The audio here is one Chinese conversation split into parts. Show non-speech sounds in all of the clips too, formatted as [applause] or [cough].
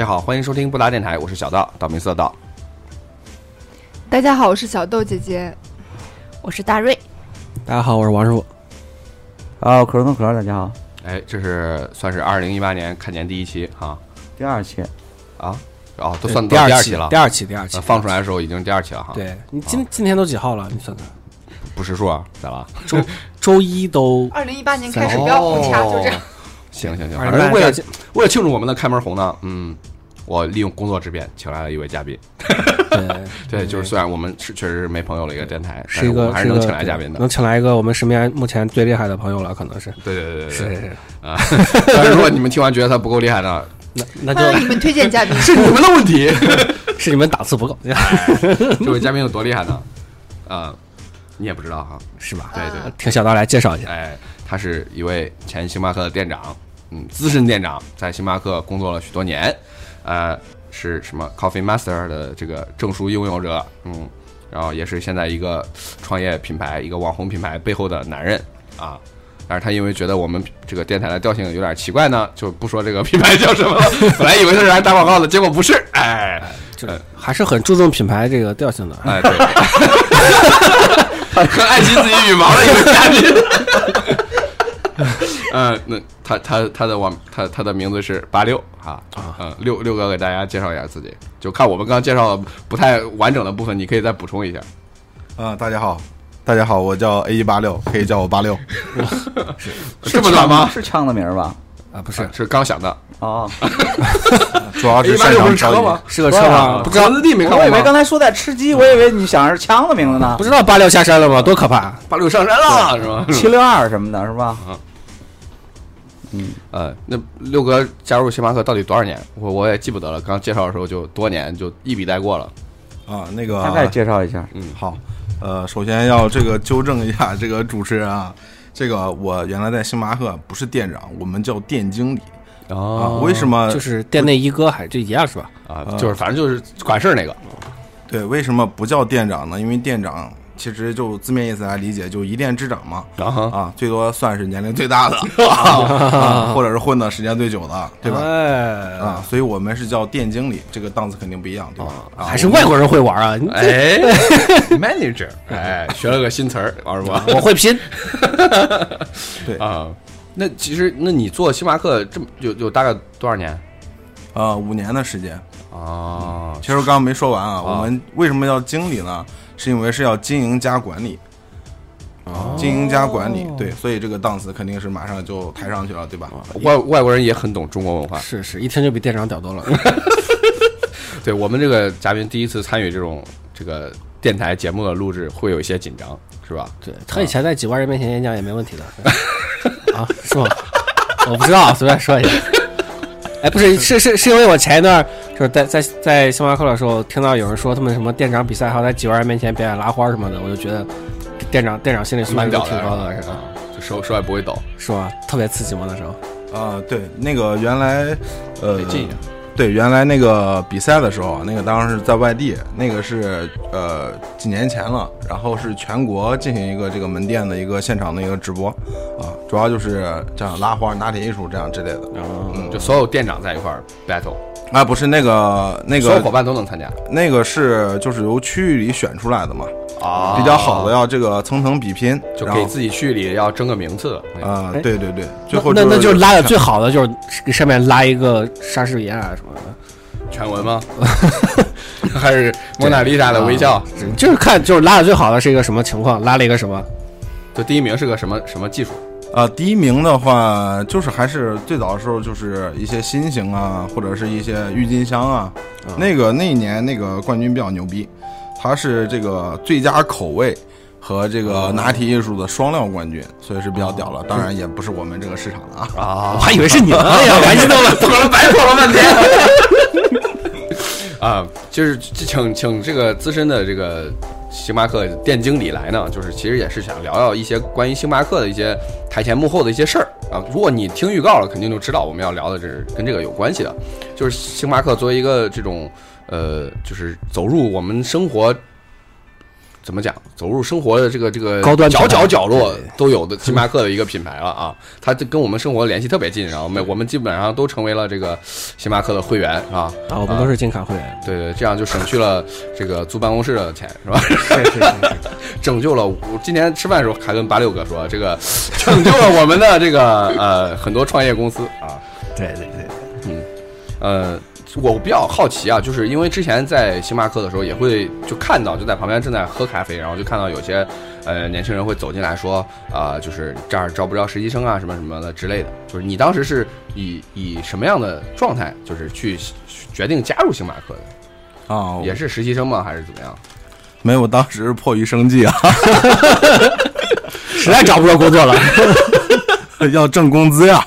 大家好，欢迎收听布达电台，我是小道，道明寺的道。大家好，我是小豆姐姐。我是大瑞，大家好，我是王师傅。啊，可乐可乐，大家好，哎，这是算是二零一八年开年第一期哈第二期，啊，哦，都算第二期到第二期了第。二期，第二期呃放出来的时候已经是第二期了哈。，对你今今天都几号了？你算算，不识数啊，咋了？周周一都二零一八年开始不要互掐，就这样。行行行，反正为了八为了庆祝我们的开门红呢，嗯，我利用工作之便请来了一位嘉宾。对，[laughs] 对，就是虽然我们是确实是没朋友了一个电台，是一个还是能请来嘉宾的。能请来一个我们身边目前最厉害的朋友了，可能是对对对对对是是是，啊！[laughs] 但是如果你们听完觉得他不够厉害呢，那那欢迎你们推荐嘉宾。[laughs] 是你们的问题。是你们档次不够，这位嘉宾有多厉害呢？啊，你也不知道哈。是吧？对对，听小刀来介绍一下。哎，他是一位前星巴克的店长，嗯，资深店长，在星巴克工作了许多年，呃，是什么 Coffee Master 的这个证书拥有者，嗯，然后也是现在一个创业品牌、一个网红品牌背后的男人啊。但是他因为觉得我们这个电台的调性有点奇怪呢，就不说这个品牌叫什么了。[laughs] 本来以为他是来打广告的，结果不是，哎，这还是很注重品牌这个调性的。哎，对，[laughs] 很爱惜自己羽毛的一个嘉宾。呃，那他他他的网他他的名字是八六啊啊嗯，六六哥给大家介绍一下自己，就看我们刚刚介绍的不太完整的部分，你可以再补充一下。啊，大家好，大家好，我叫 A 一八六，可以叫我八六。[laughs] 这么短吗？是枪的名儿吧？啊，不是，是刚想的。哦，[laughs] 主要是 [laughs] 一般六不是车吗？？是个车吗？不知道字地没看过？我以为刚才说在吃鸡，我以为你想的是枪的名字呢不，知道八六下山了吗？多可怕！八六上山了是吗？七六二什么的，是吧？呃，那六哥加入星巴克到底多少年？我我也记不得了。刚介绍的时候就多年，就一笔带过了。啊，那个大概介绍一下。嗯好，呃，首先要这个纠正一下这个主持人啊，这个我原来在星巴克不是店长，我们叫店经理啊。哦为什么就是店内一哥，还这一样是吧？啊，就是反正就是管事儿那个。对为什么不叫店长呢？因为店长其实就字面意思来理解，就一店之长嘛。然后啊，最多算是年龄最大的，[laughs] 啊或者是混的时间最久的，对吧？哎，啊，所以我们是叫店经理，这个档次肯定不一样，对吧？啊还是外国人会玩啊！你哎，[laughs] manager，哎，学了个新词儿，玩吧？[laughs] 我会拼，对啊，那其实，那你做星巴克这么有有大概多少年呃五年的时间。啊？其实我刚刚没说完啊，我们为什么要经理呢？是因为是要经营加管理，哦经营加管理，对，所以这个档次肯定是马上就抬上去了，对吧？外外国人也很懂中国文化。是是，一听就比店长屌多了。[laughs] 对我们这个嘉宾第一次参与这种这个电台节目的录制，会有一些紧张，是吧？对他以前在几万人面前演讲也没问题的 [laughs] 啊，是吗？我不知道，随便说一下。哎，不是，是是是因为我前一段就是在在在星巴克的时候，听到有人说他们什么店长比赛，还要在几万人面前表演拉花什么的，我就觉得店长店长心理素质挺高的，是吧？？就手手也不会抖，是吧？特别刺激吗？那时候啊、对，那个原来呃得近一点。对，原来那个比赛的时候，那个当时是在外地，那个是呃几年前了，然后是全国进行一个这个门店的一个现场的一个直播啊，主要就是这样拉花、拿铁艺术这样之类的。就所有店长在一块儿 battle，啊，不是那个那个所有伙伴都能参加那个是就是由区域里选出来的嘛，啊比较好的要这个层层比拼，就给自己区域里要争个名次。啊、哎对对对，最后那那就是拉的最好的，就是给上面拉一个莎士比亚什么的。全文吗？[laughs] 还是蒙娜丽莎的微笑？就是看就是拉的最好的是一个什么情况，拉了一个什么，就第一名是个什么什么技术？啊，第一名的话，就是还是最早的时候，就是一些新型啊，或者是一些郁金香啊。那个那一年那个冠军比较牛逼，他是这个最佳口味和这个拿铁艺术的双料冠军，所以是比较屌了。当然也不是我们这个市场的啊。啊我还以为是你呢，[laughs] 哎呀，我还激动了白跑了半天。[laughs] 啊，就是请请这个资深的这个星巴克店经理来呢，就是其实也是想聊聊一些关于星巴克的一些台前幕后的一些事儿啊。如果你听预告了，肯定就知道我们要聊的这是跟这个有关系的，就是星巴克作为一个这种呃，就是走入我们生活怎么讲，走入生活的这个这个高端角角角落都有的星巴克的一个品牌了啊，它这跟我们生活联系特别近，然后我们我们基本上都成为了这个星巴克的会员啊。啊，我们都是金卡会员。对对，这样就省去了这个租办公室的钱，是吧？是是是，[laughs] 拯救了我今天吃饭的时候还跟八六哥说，这个拯救了我们的这个呃很多创业公司啊。对对对，嗯呃，我比较好奇啊，就是因为之前在星巴克的时候，也会就看到就在旁边正在喝咖啡，然后就看到有些呃年轻人会走进来说，啊、就是这儿招不招实习生啊，什么什么的之类的。就是你当时是以以什么样的状态，就是去决定加入星巴克的？啊，也是实习生吗？还是怎么样？没有，当时迫于生计啊，实在找不着工作了。[laughs] [laughs] 要挣工资呀。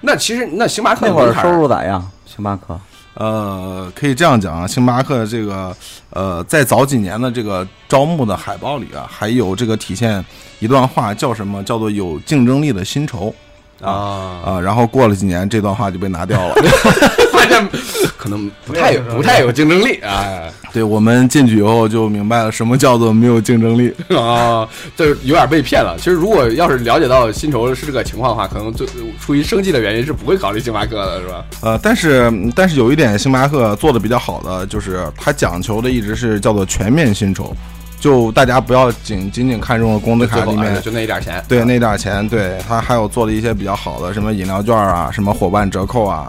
那其实那星巴克那会儿收入咋样？星巴克呃，可以这样讲啊，星巴克这个呃，在早几年的这个招募的海报里啊，还有这个体现一段话，叫什么？叫做有竞争力的薪酬啊，啊。然后过了几年，这段话就被拿掉了。[laughs] 发 [laughs] 现可能不太有不太有竞争力啊对我们进去以后就明白了，什么叫做没有竞争力。[laughs] 啊，就是有点被骗了。其实如果要是了解到薪酬是这个情况的话，可能就出于生计的原因是不会考虑星巴克的，是吧？呃，但是但是有一点，星巴克做的比较好的就是它讲求的一直是叫做全面薪酬，就大家不要仅仅仅看中了工资卡里面就那一点钱，对啊那点钱，对他还有做了一些比较好的，什么饮料券啊，什么伙伴折扣啊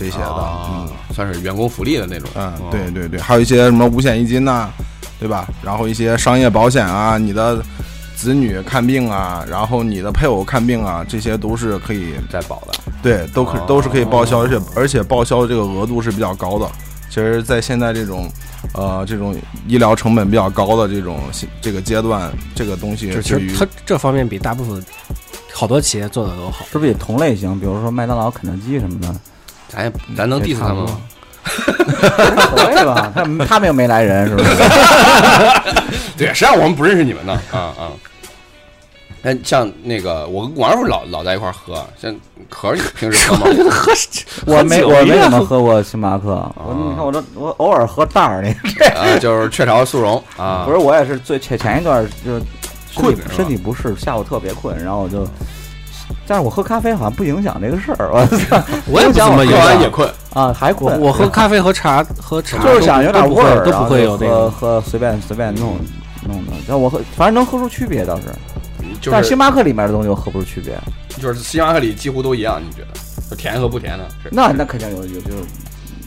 这些的，啊嗯算是员工福利的那种。嗯，哦对对对，还有一些什么五险一金呐、对吧？然后一些商业保险啊，你的子女看病啊，然后你的配偶看病啊，这些都是可以，在保的，对，都可哦都是可以报销，而且而且报销这个额度是比较高的。其实，在现在这种，呃，这种医疗成本比较高的这种这个阶段，这个东西其实它这方面比大部分好多企业做的都好。是不是也同类型？比如说麦当劳、肯德基什么的，咱也咱能 diss 他们吗？可以吧？他们他们又没来人，是不是？[laughs] 对，实际上我们不认识你们呢，啊啊。那像那个我跟王师傅老老在一块儿喝，像可儿平时喝吗？[laughs] 喝我没我没怎么喝过星巴克，我你看我这我偶尔喝袋儿那个，[laughs] 啊，就是雀巢速溶啊，不是我也是最前前一段就是身体困身体不适，下午特别困，然后我就，但是我喝咖啡好像不影响这个事儿，我操，[laughs] 我也不怎么喝完也困，啊还困，我喝咖啡和茶喝茶 [laughs] 就是想有点味儿，都不会有那个。喝喝随便随便弄弄的，但我喝反正能喝出区别倒是，但是星巴克里面的东西我喝不出区别，就是星巴克里几乎都一样，你觉得？就甜和不甜的，那那肯定有有就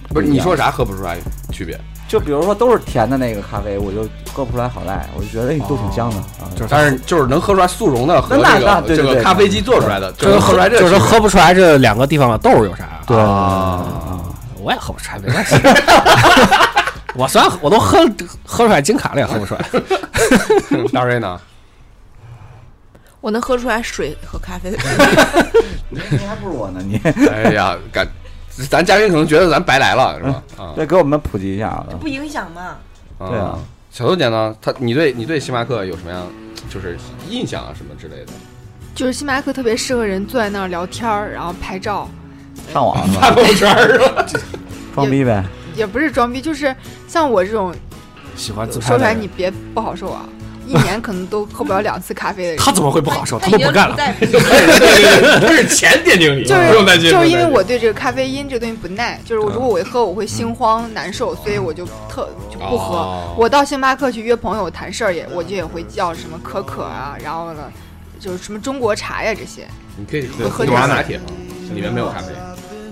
不是你说啥喝不出来区别？就比如说都是甜的那个咖啡，我就喝不出来好赖，我就觉得哎都挺香的啊。就是但是就是能喝出来速溶的和那这个这个咖啡机做出来的，就就是能喝出来这个就是区别喝不出来这两个地方的豆儿有啥。对啊我也喝不出来，没关系。[laughs] 我虽然我都喝喝出来金卡了，也喝不出来。[laughs] 大瑞呢？我能喝出来水和咖啡。你还不如我呢，你哎呀，感咱嘉宾可能觉得咱白来了，是吧？啊，对，给我们普及一下啊。不影响嘛？对啊，小豆姐呢？她你对你对星巴克有什么样就是印象啊什么之类的？就是星巴克特别适合人坐在那儿聊天儿，然后拍照，上网？发朋友圈是吧？装逼呗。也不是装逼，就是像我这种喜欢自拍说出来你别不好受啊，一年可能都喝不了两次咖啡的人。他怎么会不好受？他都不干了。对对对对，这是前店经理，就是不用担心。就是因为我对这个咖啡因这个东西不耐，就是我嗯如果我一喝我会心慌难受，所以我就特就不喝。哦我到星巴克去约朋友谈事儿也，我就也会叫什么可可啊，然后呢就是什么中国茶呀这些，你可以喝喝拿铁吗？里面没有咖啡，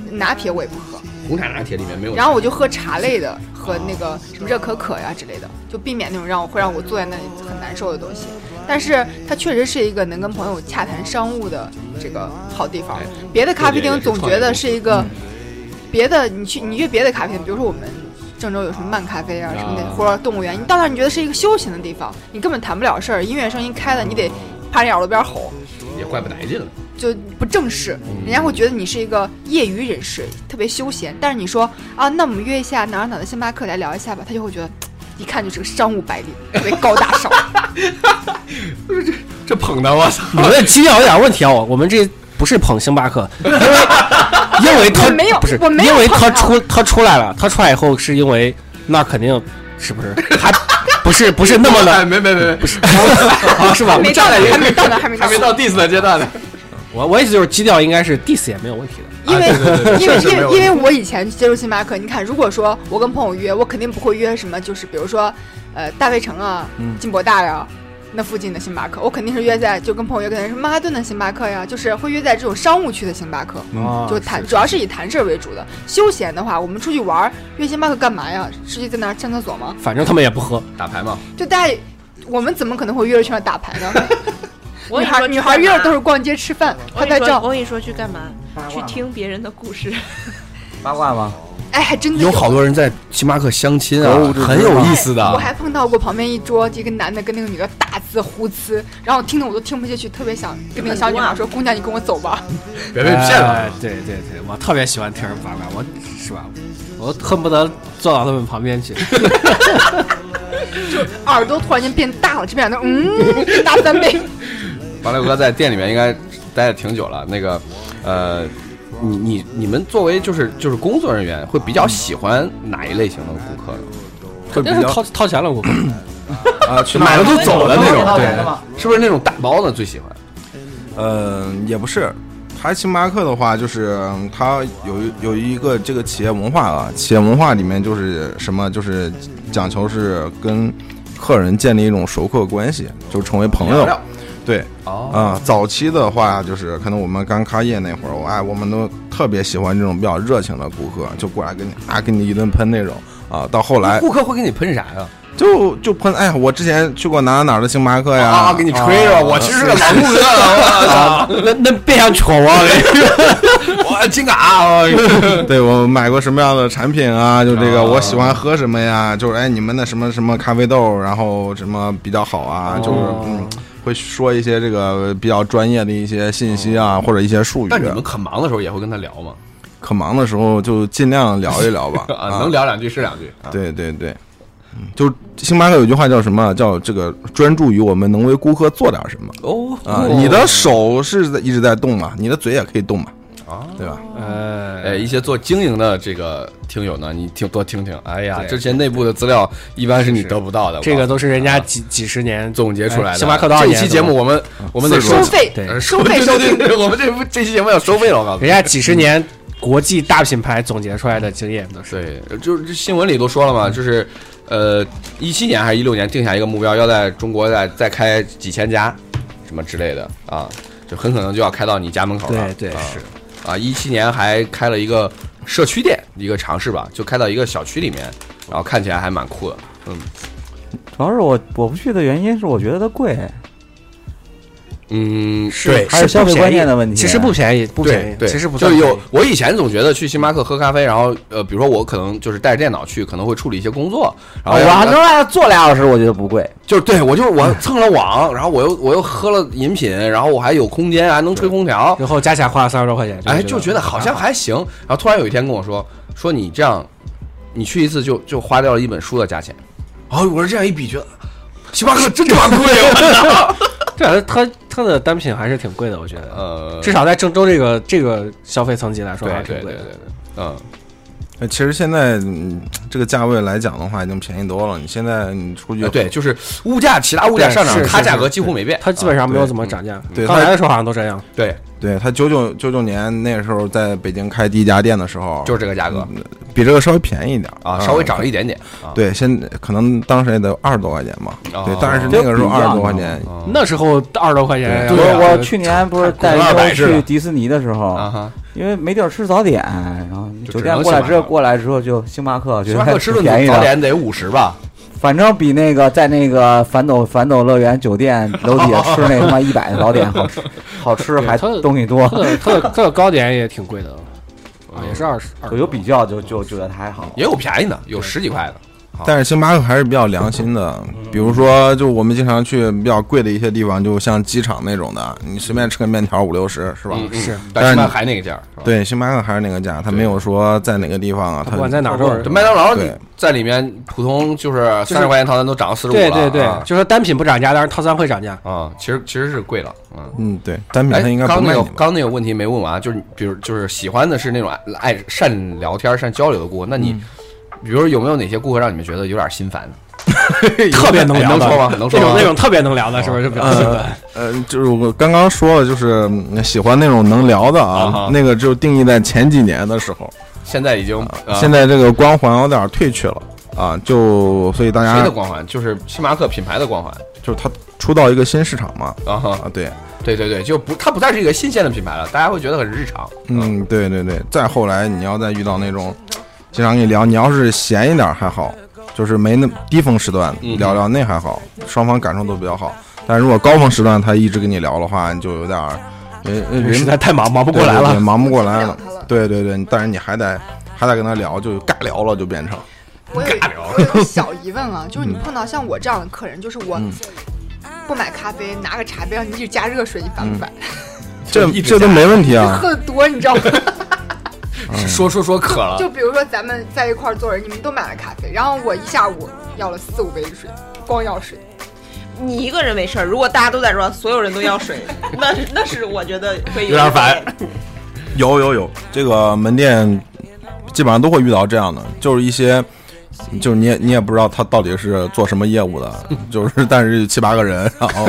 拿铁我也不喝。红茶拿铁里面没有。然后我就喝茶类的和那个什么热可可呀之类的，就避免那种让我会让我坐在那里很难受的东西。但是它确实是一个能跟朋友洽谈商务的这个好地方哎。别的咖啡厅总觉得是一个别的，你去你约别的咖啡厅，比如说我们郑州有什么漫咖啡啊什么的，啊或者动物园，你到那儿你觉得是一个休闲的地方，你根本谈不了事儿，音乐声音开了，你得趴人耳朵边吼。也怪不来劲了。就不正式，人家会觉得你是一个业余人士，特别休闲。但是你说啊，那我们约一下哪儿哪儿的星巴克来聊一下吧，他就会觉得，一看就是个商务白领，特别高大上。这这捧的我操！你们基调有点问题啊！我我们这不是捧星巴克，因为因为他没有不是我没有因为他出他出来了，他出来以后是因为那肯定是不是还不 [laughs] 不是不是那么的，哎没没没没，不是啊是吧？没到呢，还没到呢，还没到。还没到 diss 的阶段呢。我我意思就是基调应该是 diss 也没有问题的。[laughs] 因为、啊对对对因为因为因为我以前接触星巴克，你看，如果说我跟朋友约，我肯定不会约什么，就是比如说，呃，大卫城啊、嗯金博大呀。那附近的星巴克，我肯定是约在就跟朋友约，可能是曼哈顿的星巴克呀，就是会约在这种商务区的星巴克，哦就谈，主要是以谈事儿为主的。休闲的话，我们出去玩儿，约星巴克干嘛呀？是去在那儿上厕所吗？反正他们也不喝，打牌嘛，就大家，我们怎么可能会约着去那儿打牌呢？女孩女孩约着都是逛街吃饭、我跟你说，拍拍照我。跟你说去干嘛？去听别人的故事。八卦吗？哎，还真的有好多人在星巴克相亲啊很有意思的我。还碰到过旁边一桌这个男的跟那个女的大字呼呲，然后听得我都听不下去，特别想跟那个小女孩说：“姑娘，你跟我走吧。别被骗了哎。对对对，我特别喜欢听人八卦，我是吧？我恨不得坐到他们旁边去。[laughs] ”就耳朵突然间变大了，这边的嗯大三倍。[laughs] 王六哥在店里面应该待的挺久了。那个，呃，你你你们作为就是就是工作人员，会比较喜欢哪一类型的顾客呢？肯定是掏掏钱了，我 [coughs] 啊，去买了就走了那种，对是不是那种大包的最喜欢？呃，也不是。他星巴克的话，就是嗯它有一有一个这个企业文化啊，企业文化里面就是什么，就是讲求是跟客人建立一种熟客关系，就成为朋友。对，哦，啊、早期的话就是可能我们刚开业那会儿，我哎，我们都特别喜欢这种比较热情的顾客，就过来给你啊，给你一顿喷那种啊。到后来顾客会给你喷啥呀？就就喷，哎呀，我之前去过哪哪哪的星巴克呀，啊，给你吹着，我其实是个老顾客了，那那别想戳我，我金卡，对我买过什么样的产品啊？就这个，啊我喜欢喝什么呀？就是哎，你们那什么什么咖啡豆，然后什么比较好啊？就是嗯，会说一些这个比较专业的一些信息啊，或者一些术语。但你们可忙的时候也会跟他聊吗？可忙的时候就尽量聊一聊吧。[laughs] 啊，能聊两句是两句。啊，对对对，嗯就星巴克有句话叫什么？叫这个专注于我们能为顾客做点什么哦啊！你的手是在一直在动嘛，你的嘴也可以动嘛，啊，对吧？呃，哎，一些做经营的这个听友呢，你听多听听。哎呀，对这些内部的资料一般是你得不到的。这个都是人家啊几几十年总结出来的。哎星巴克多少这年期节目我们我们得收收费对呃收费收听对对对，我们这部这期节目要收费了，我告诉你。人家几十年国际大品牌总结出来的经验都是。对，就是这新闻里都说了嘛，就是呃，一七年还是一六年定下一个目标，要在中国再再开几千家，什么之类的啊，就很可能就要开到你家门口了。对对啊是啊，一七年还开了一个社区店，一个尝试吧，就开到一个小区里面，然后看起来还蛮酷的。嗯主要是我我不去的原因是我觉得它贵，嗯，是对还是消费观念的问题。其实不便宜，不便宜，其实不便宜有我以前总觉得去星巴克喝咖啡，然后呃，比如说我可能就是带着电脑去，可能会处理一些工作，然后我还能坐俩小时，我觉得不贵。就是对我就是我蹭了网，然后我又我又喝了饮品，然后我还有空间，还能吹空调，然后加起来花了三十多块钱，哎，就觉得好像还行。然后突然有一天跟我说，说你这样，你去一次就就花掉了一本书的价钱。哦，我说这样一比，觉得星巴克真他妈贵，我操！[laughs] 这它它的单品还是挺贵的，我觉得，呃，至少在郑州这个这个消费层级来说还是挺贵的。嗯，呃其实现在嗯这个价位来讲的话，已经便宜多了。你现在你出去呃对，就是物价，其他物价上涨，它价格几乎没变。它基本上没有怎么涨价，对刚来的时候好像都这样。对，对他九九九九年那个时候在北京开第一家店的时候，就是这个价格比这个稍微便宜一点啊，稍微涨了一点点啊。对，现在可能当时也得二十多块钱吧。哦对，但是那个时候二十多块钱，哦那时候二十多块钱，我我去年不是带一周去迪士尼的时候，因为没地儿吃早点，然后酒店过来之后过来之后就星巴克，星巴克吃顿 [laughs] 便宜，早点得五十吧？反正比那个在那个反斗反斗乐园酒店楼底下吃那他妈 [laughs] 一百的糕点好吃，[laughs] 好吃还东西多它，的它的 [laughs] 它的糕点也挺贵的，啊，也是二十二有比较就就觉得它还好。也有便宜的，有十几块的。但是星巴克还是比较良心的。比如说，就我们经常去比较贵的一些地方，就像机场那种的，你随便吃个面条五六十，是吧？嗯，是但是星巴克还那个价对，星巴克还是那个价，它没有说在哪个地方啊，它不管在哪儿都是麦当劳对在里面普通就是是三十块钱套餐都涨到四十五了。对对对啊，就说单品不涨价，但是套餐会涨价。啊，其实其实是贵了，嗯。嗯，对，单品哎它应，该不刚那？刚那个问题没问完，就是比如就是喜欢的是那种爱爱善聊天、善交流的顾客，那你比如有没有哪些顾客让你们觉得有点心烦的？[laughs] 特别能聊的，[laughs] 能说吗能说吗那种那种特别能聊的，是不是就比较心烦？呃，就是我刚刚说了，就是嗯喜欢那种能聊的啊那个就定义在前几年的时候，现在已经呃现在这个光环有点褪去了啊，就所以大家谁的光环？就是星巴克品牌的光环就是它出到一个新市场嘛啊哈，啊，对，对对对，就不它不再是一个新鲜的品牌了，大家会觉得很日常。嗯，对对对，再后来你要再遇到那种经常跟你聊，你要是闲一点还好，就是没那低峰时段嗯聊聊那还好，双方感受都比较好。但如果高峰时段他一直跟你聊的话，你就有点儿，呃呃人实在太忙，忙不过来了。忙不过来了。对 [laughs] 对对，但是你还得还得跟他聊，就尬聊了，就变成。我有小疑问啊，就是你碰到像我这样的客人，就是我嗯不买咖啡，拿个茶杯让你一直加热水，你烦不烦？这 [laughs] 这都没问题啊。[laughs] 喝的多，你知道吗？说说说渴了，就比如说咱们在一块儿坐着，你们都买了咖啡，然后我一下午要了四五杯水，光要水。你一个人没事儿，如果大家都在说，所有人都要水，[laughs] 那是那是我觉得会有点烦。[laughs] 有有有，这个门店基本上都会遇到这样的，就是一些，就是你也你也不知道他到底是做什么业务的，就是但是七八个人，然后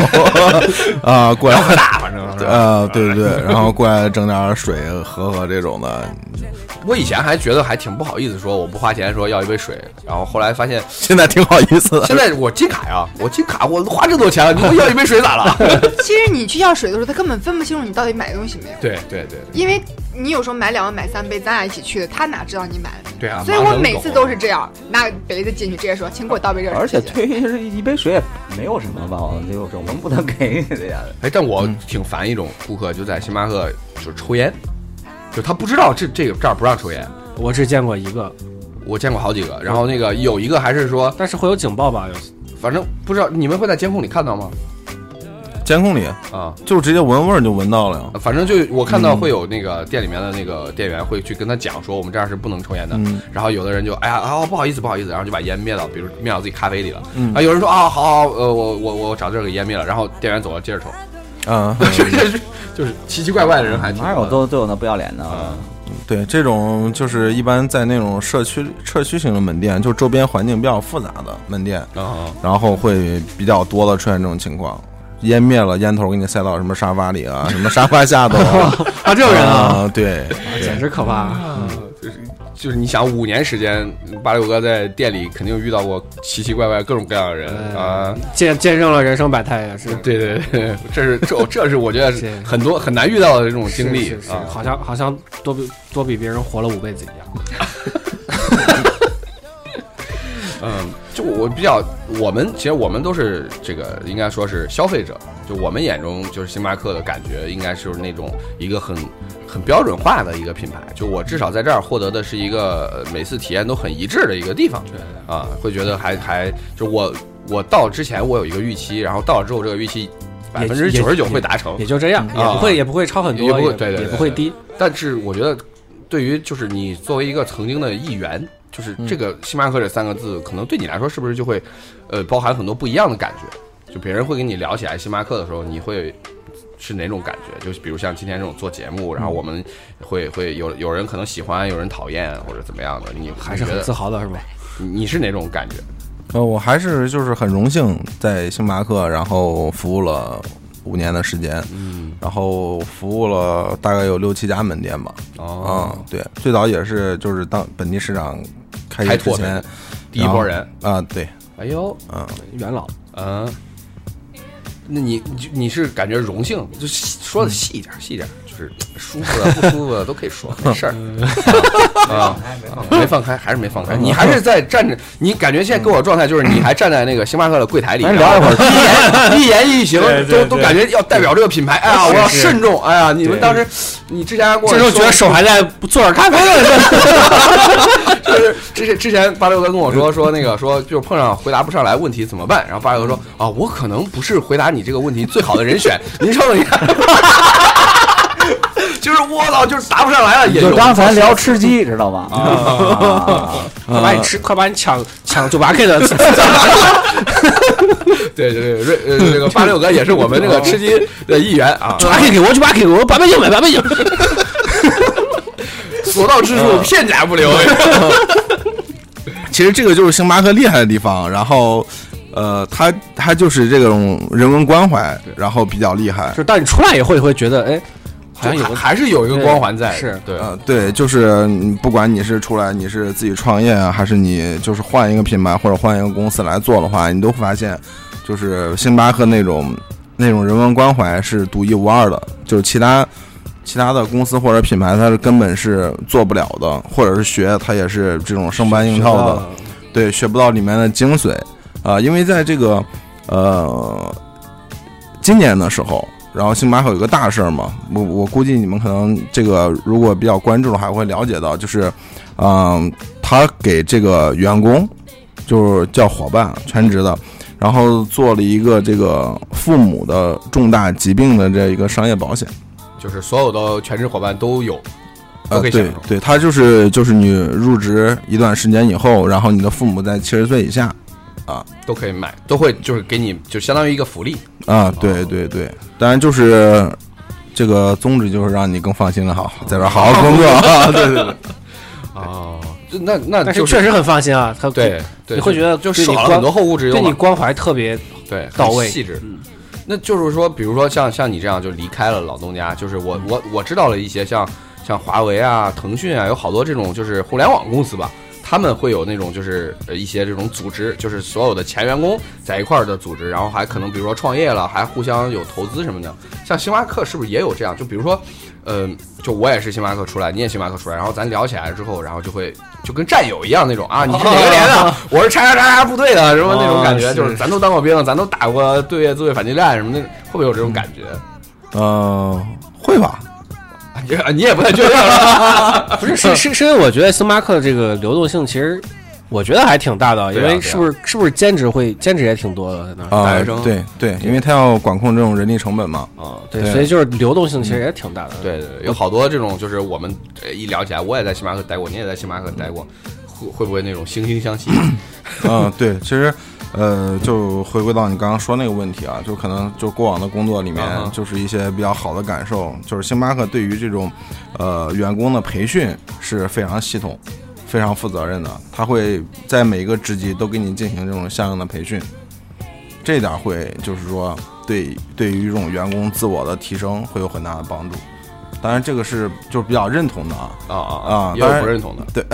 [laughs] 啊过来大，反正呃对对对，然后过来整点水喝喝这种的，我以前还觉得还挺不好意思说我不花钱说要一杯水，然后后来发现 [laughs] 现在挺好意思的。现在我金卡呀，我金卡我花这么多钱了，你给我要一杯水咋了？[laughs] 其实你去要水的时候，他根本分不清楚你到底买东西没有，对对对因为你有时候买两个买三杯，咱俩一起去的，他哪知道你买了没？对啊，所以我每次都是这样，拿个杯子进去，直接说，请给我倒杯热水。而且推一杯水也没有什么吧，就是我们不能给你的呀。哎，但我挺烦一种顾客，就在星巴克就是抽烟，就他不知道这这个这儿不让抽烟，我只见过一个，我见过好几个，然后那个有一个还是说，但是会有警报吧？有反正不知道你们会在监控里看到吗？监控里啊，就直接闻味儿就闻到了呀。反正就我看到会有那个店里面的那个店员会去跟他讲说，我们这儿是不能抽烟的。嗯然后有的人就哎呀啊不好意思不好意思，然后就把烟灭到，比如灭到自己咖啡里了。嗯啊，有人说啊好好呃我我我找地儿给烟灭了，然后店员走了接着抽，啊，就 [laughs] 是就是奇奇怪怪的人还挺哪有都都有那不要脸的啊？对，这种就是一般在那种社区社区型的门店，就周边环境比较复杂的门店，啊然后会比较多的出现这种情况。烟灭了，烟头给你塞到什么沙发里啊，[laughs] 什么沙发下头啊，[laughs] 啊，这种人啊，啊，对，简直可怕。啊，就是就是你想五年时间，八六哥在店里肯定遇到过奇奇怪怪各种各样的人哎啊。见见证了人生百态也是。对对对，这是这这是我觉得很多很难遇到的这种经历啊。好像好像多比多比别人活了五辈子一样。嗯，就我比较，我们其实我们都是这个应该说是消费者，就我们眼中就是星巴克的感觉，应该是那种一个很很标准化的一个品牌。就我至少在这儿获得的是一个呃每次体验都很一致的一个地方，啊，会觉得还还就我我到之前我有一个预期，然后到了之后这个预期百分之九十九会达成也，就这样，也不会也不会超很多，也不会对对也不会低。但是我觉得，对于就是你作为一个曾经的一员，就是这个星巴克这三个字，可能对你来说是不是就会，呃，包含很多不一样的感觉？就别人会跟你聊起来星巴克的时候，你会是哪种感觉？就比如像今天这种做节目，然后我们会会有有人可能喜欢，有人讨厌或者怎么样的，你还是很自豪的，是吧？你你是哪种感觉？呃，我还是就是很荣幸在星巴克，然后服务了五年的时间，嗯，然后服务了大概有六七家门店吧。啊、哦，对，最早也是就是当本地市场开拓的，第一波人，啊、对，哎呦，嗯，元老，嗯，那你你你是感觉荣幸，就说的细一点，细一点，就是舒服的、不舒服的都可以说，没事儿啊 [laughs] 啊，没放开，还是没放开，你还是在站着，你感觉现在给我的状态就是你还站在那个星巴克的柜台里，咱聊一会儿儿，[laughs] 一言一言一行都都感觉要代表这个品牌，哎呀，我要慎重，哎呀，你们当时你之前还跟我这时候觉得手还在做点咖啡呢，[laughs] 就是之前之前八六哥跟我说说那个说就是碰上回答不上来问题怎么办？然后八六哥说啊，我可能不是回答你这个问题最好的人选，您瞅瞅你看，就是我操，就是答不上来了，也就刚才聊吃鸡，知道吧？啊，快把你吃，快把你抢抢九八 K 的，对对对，瑞呃这个八六哥也是我们这个吃鸡的一员啊，九八 K 给我，九八 K 给我，八倍镜买八倍镜。所到之处片甲不留。其其实这个就是星巴克厉害的地方。然后，呃，他他就是这种人文关怀，然后比较厉害就。是当你出来以后，你会觉得，哎，好像有还个还是有一个光环在，是对，呃，对，就是你不管你是出来你是自己创业啊，还是你就是换一个品牌或者换一个公司来做的话，你都会发现，就是星巴克那种那种人文关怀是独一无二的，就是其他其他的公司或者品牌它是根本是做不了的，或者是学它也是这种生搬硬套的，对，学不到里面的精髓。啊、因为在这个呃今年的时候，然后星巴克有个大事儿嘛，我我估计你们可能这个如果比较关注的话，会了解到，就是嗯、他给这个员工就是叫伙伴全职的。然后做了一个这个父母的重大疾病的这一个商业保险，就是所有的全职伙伴都有，都呃，对。对，他就是就是你入职一段时间以后，然后你的父母在七十岁以下，都可以买，都会就是给你就相当于一个福利。啊，对对对，当然就是这个宗旨就是让你更放心的好，在这儿好好工作。[laughs] 啊，对对对，[laughs] 哦，那那就但是确实很放心啊，他对对，你会觉得就少了很多后顾之忧。对你关怀特别对，到位。细致。那就是说，比如说像像你这样就离开了老东家，就是我我我知道了一些像像华为啊、腾讯啊，有好多这种就是互联网公司吧，他们会有那种就是呃一些这种组织，就是所有的前员工在一块儿的组织，然后还可能比如说创业了，还互相有投资什么的。像星巴克是不是也有这样？就比如说，呃，就我也是星巴克出来，你也星巴克出来，然后咱聊起来之后，然后就会就跟战友一样那种啊，你是哪个连的？[laughs] 我是叉叉叉叉部队的，什么那种感觉，哦就是是咱都当过兵，咱都打过对越自卫反击战什么的，会不会有这种感觉？呃，会吧？你你也不太确定了。[laughs] 不是是是是因为我觉得星巴克这个流动性其实我觉得还挺大的，因为是不是是不是兼职会兼职也挺多的在那大学生对对，因为他要管控这种人力成本嘛。啊，对，对所以就是流动性其实也挺大的。对对，对有好多这种，就是我们呃一聊起来，我也在星巴克待过，你也在星巴克待过，会会不会那种惺惺相惜？嗯，对，其实，呃，就回归到你刚刚说那个问题啊，就可能就过往的工作里面就是一些比较好的感受，就是星巴克对于这种，呃，员工的培训是非常系统、非常负责任的，他会在每一个职级都给你进行这种相应的培训，这点会就是说对对于这种员工自我的提升会有很大的帮助。当然，这个是就是比较认同的啊。啊啊啊也有不认同的。对，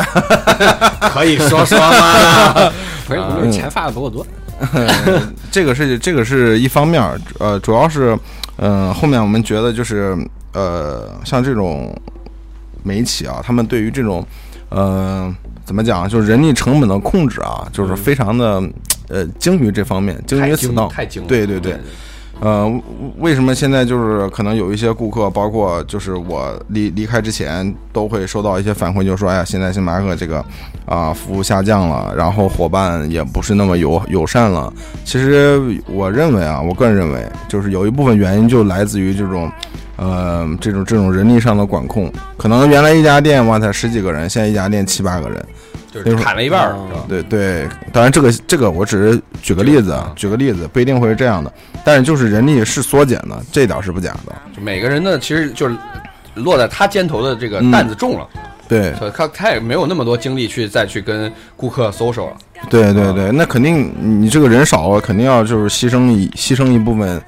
[laughs] 可以说说吗？[laughs] 不是，我钱发的不够多。[laughs] 这个是这个是一方面儿，呃，主要是，嗯、后面我们觉得就是，呃，像这种媒体啊，他们对于这种，呃，怎么讲，就是人力成本的控制啊，就是非常的，呃，精于这方面，精于此道。太精了。对对对，呃，为什么现在就是可能有一些顾客，包括就是我离离开之前，都会收到一些反馈，就说，哎呀，现在星巴克这个啊、服务下降了，然后伙伴也不是那么友友善了。其实我认为啊，我个人认为，就是有一部分原因就来自于这种。呃，这种这种人力上的管控，可能原来一家店哇才十几个人，现在一家店七八个人，就是砍了一半儿，是吧？对对，当然这个这个我只是举个例子啊，举个例子，不一定会是这样的，但是就是人力是缩减的，这点是不假的。就每个人的其实就是落在他肩头的这个嗯担子重了，对所以他他也没有那么多精力去再去跟顾客 social 了。对对对，那肯定你这个人少了，肯定要就是牺牲一牺牲一部分，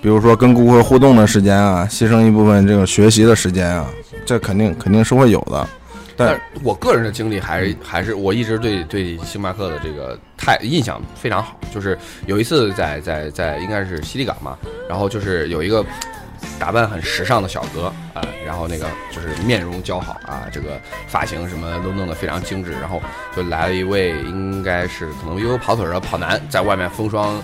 比如说跟顾客互动的时间啊，牺牲一部分这个学习的时间啊，这肯定肯定是会有的。但我个人的经历还是还是我一直对对星巴克的这个太印象非常好，就是有一次在在在应该是西丽港嘛，然后就是有一个打扮很时尚的小哥啊、然后那个就是面容姣好啊，这个发型什么都弄得非常精致，然后就来了一位应该是可能悠悠跑腿的跑男，在外面风霜。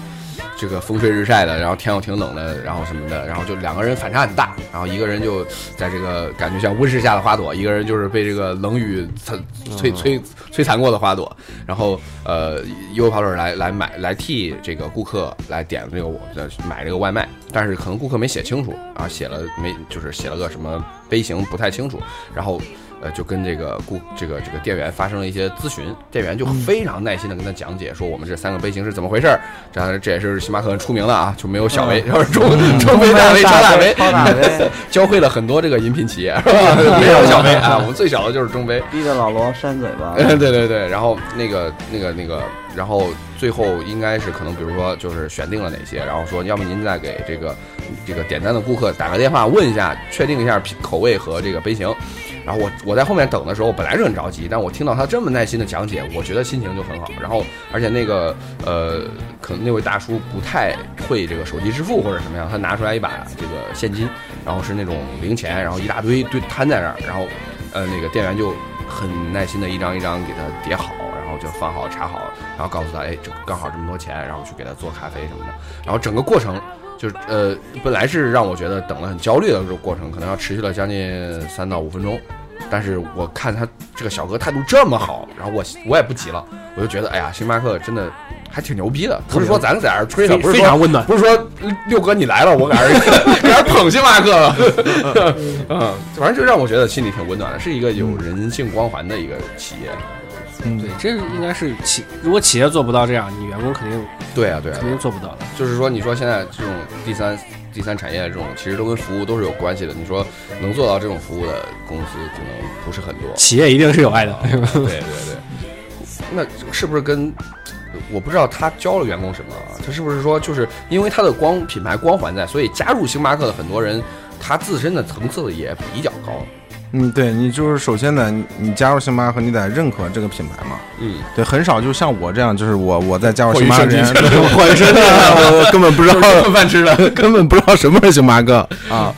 这个风吹日晒的，然后天又挺冷的，然后什么的，然后就两个人反差很大，然后一个人就在这个感觉像温室下的花朵，一个人就是被这个冷雨摧摧摧摧残过的花朵，然后呃，优跑腿来来买来替这个顾客来点这个我的买这个外卖，但是可能顾客没写清楚啊，写了没就是写了个什么杯型不太清楚，然后呃，就跟这个顾这个这个店员发生了一些咨询，店员就非常耐心的跟他讲解说我们这三个杯型是怎么回事儿。这样这也是星巴克出名的啊，就没有小杯，要是中中杯、大杯、超大杯，超大杯，[laughs] 教会了很多这个饮品企业，是吧？没有小杯啊，我们最小的就是中杯。逼着老罗扇嘴巴。[laughs] 对对对，然后那个那个那个，然后最后应该是可能，比如说就是选定了哪些，然后说，要么您再给这个这个点单的顾客打个电话问一下，确定一下口味和这个杯型。然后我我在后面等的时候，本来是很着急，但我听到他这么耐心的讲解，我觉得心情就很好。然后而且那个呃，可能那位大叔不太会这个手机支付或者什么样，他拿出来一把这个现金，然后是那种零钱，然后一大堆堆摊在那儿，然后呃那个店员就很耐心的一张一张给他叠好，然后就放好插好，然后告诉他，哎，这刚好这么多钱，然后去给他做咖啡什么的，然后整个过程。就是呃，本来是让我觉得等了很焦虑的这个过程，可能要持续了将近三到五分钟，但是我看他这个小哥态度这么好，然后我我也不急了，我就觉得哎呀，星巴克真的还挺牛逼的，不是说咱在这儿吹的，非不是非常温暖。不是说六哥你来了，我搁这儿搁这儿捧星巴克了，[laughs] 嗯，反正就让我觉得心里挺温暖的，是一个有人性光环的一个企业。对，这应该是企，如果企业做不到这样，你员工肯定对啊，对啊肯，定做不到的。就是说，你说现在这种第三第三产业这种，其实都跟服务都是有关系的。你说能做到这种服务的公司，可能不是很多。企业一定是有爱的，对对对，那是不是跟我不知道他教了员工什么啊？他是不是说就是因为他的光品牌光环在，所以加入星巴克的很多人，他自身的层次也比较高。嗯，对你就是首先呢，你你加入星巴克，你得认可这个品牌嘛。嗯，对，很少就像我这样，就是我我在加入星巴克之前，[laughs] [laughs] 混身我根本不知道混饭吃的。[laughs] 根本不知道什么是星巴克啊。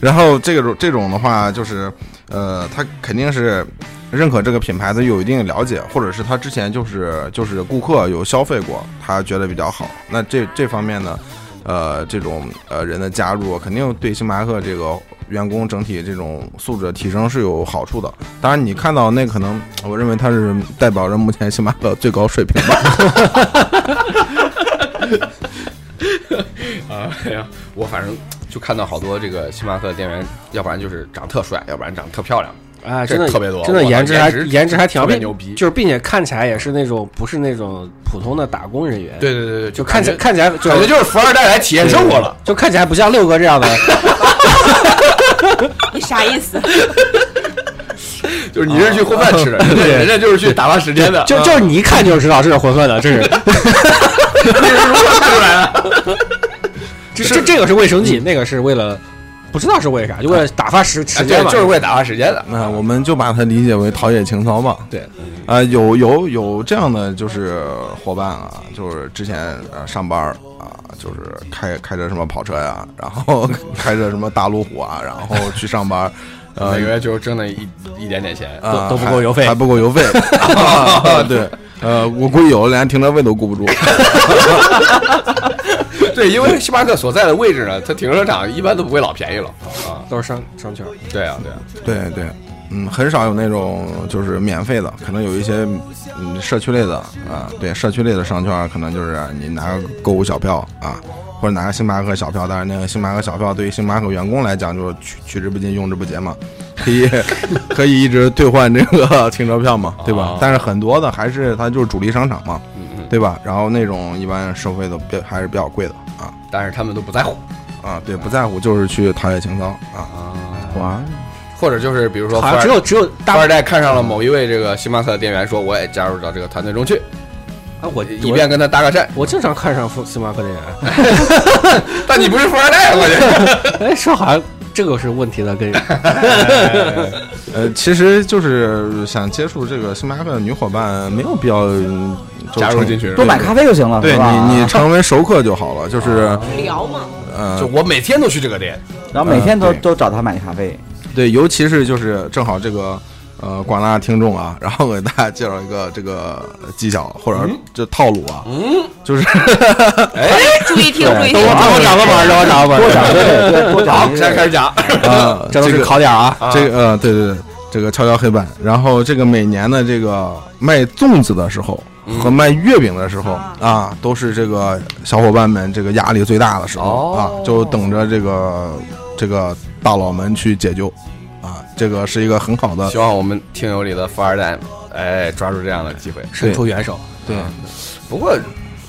然后这个这种的话，就是呃，他肯定是认可这个品牌的，有一定的了解，或者是他之前就是就是顾客有消费过，他觉得比较好。那这这方面呢，呃，这种呃人的加入，肯定对星巴克这个员工整体这种素质的提升是有好处的。当然，你看到那可能，我认为它是代表着目前星巴克最高水平吧。啊，[laughs] 哎呀，我反正就看到好多这个星巴克的店员，要不然就是长特帅，要不然长特漂亮，啊，真的特别多真的颜值还颜值颜值还挺牛逼就是并且看起来也是那种不是那种普通的打工人员，，对对对对，就看起来看起来感觉就是富二代来体验生活了。就看起来不像六哥这样的，[laughs] [laughs] 你啥意思？就是你是去混饭吃的，人家人家就是去打发时间的，啊就就是你一看就知道这是混饭的，这是 [laughs] 这是如何看出来的？[laughs] 这这这个是卫生剂，那个是为了不知道是为啥，就为了打发时时间，嘛，就是为了打发时间的。那我们就把它理解为陶冶情操嘛。对，啊，有有有这样的就是伙伴啊，就是之前呃上班啊，就是开开着什么跑车呀，[laughs] 然后 [laughs] 开着什么大路虎啊，然后去上班儿，[laughs] 呃每个月就挣那一一点点钱。啊都不够邮费还还不够邮费。啊对，呃，我估计有的连停车费都顾不住。[laughs] 对，因为星巴克所在的位置呢，它停车场一般都不会老便宜了啊。都是商商圈。对啊，对啊，对对，嗯，很少有那种就是免费的，可能有一些嗯社区类的啊，对社区类的商圈，可能就是你拿个购物小票啊，或者拿个星巴克小票，但是那个星巴克小票对于星巴克员工来讲就是取取之不尽用之不竭嘛，可以 [laughs] 可以一直兑换这个 [laughs] 停车票嘛，对吧哦？但是很多的还是它就是主力商场嘛，对吧？然后那种一般收费的比还是比较贵的啊但是他们都不在乎啊，对，不在乎就是去陶冶情操啊，啊。哇，或者就是比如说富二只有只有富大二代看上了某一位这个星巴克的店员，说我也加入到这个团队中去，啊，我以便跟他搭个讪。我经常看上富星巴克的人，[laughs] 但你不是富二代，我觉得。[laughs] 哎，说好像这个是问题的根源。[laughs] 呃，其实就是想接触这个星巴克的女伙伴，没有必要加入进去多买咖啡就行了，对是吧？你，你成为熟客就好了。就是聊嘛，呃就，我每天都去这个店，然后每天都呃都找他买咖啡，对，尤其是就是正好这个呃广大听众啊，[laughs] 然后给大家介绍一个这个技巧或者这套路啊，嗯，就是 [laughs] 注意听，注意听等。我找个本儿，等我找个本儿。多找对对多找好，现在开始讲。啊，[laughs] 这都是个考点啊。这个呃，对对对，这个敲敲黑板。然后这个每年的这个卖粽子的时候和卖月饼的时候啊，都是这个小伙伴们这个压力最大的时候啊，就等着这个这个大佬们去解救啊。这个是一个很好的希望我们听友里的富二代，哎，抓住这样的机会。伸出援手。对。不过，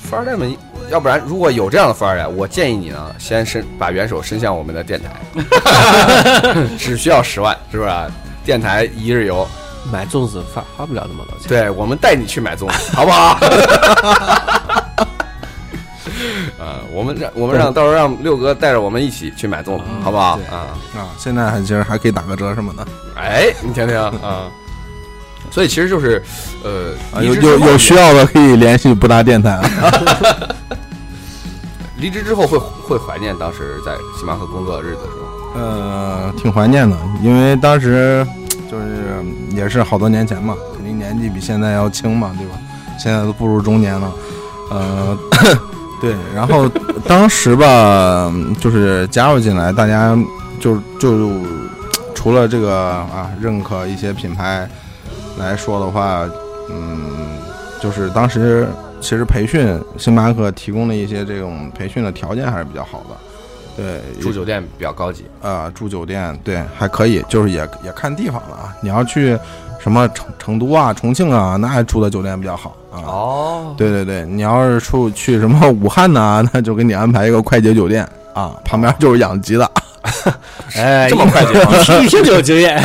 富二代们，要不然如果有这样的富二代，我建议你呢，先伸把援手伸向我们的电台，[laughs] 只需要十万，是不是啊？电台一日游，买粽子花花不了那么多钱。对我们带你去买粽子，好不好？[laughs] 啊，我们让我们让到时候让六哥带着我们一起去买粽子，好不好？啊，啊，现在还其实还可以打个折什么的，哎，你听听啊。所以其实就是，呃，啊有有有需要的可以联系不达电台啊。[laughs] [laughs] 离职之后会会怀念当时在星巴克工作的日子，是吗？呃，挺怀念的，因为当时就是也是好多年前嘛，肯定年纪比现在要轻嘛，对吧？现在都步入中年了，呃，对，然后当时吧，[laughs] 就是加入进来，大家就就除了这个啊，认可一些品牌来说的话，嗯，就是当时其实培训星巴克提供的一些这种培训的条件还是比较好的。对，住酒店比较高级，啊，住酒店对还可以，就是也也看地方了啊。你要去什么成成都啊、重庆啊，那住的酒店比较好啊。哦，对对对，你要是出去什么武汉呐、那就给你安排一个快捷酒店啊，旁边就是养鸡的。[laughs] 哎，这么快捷吗？一听就有经验。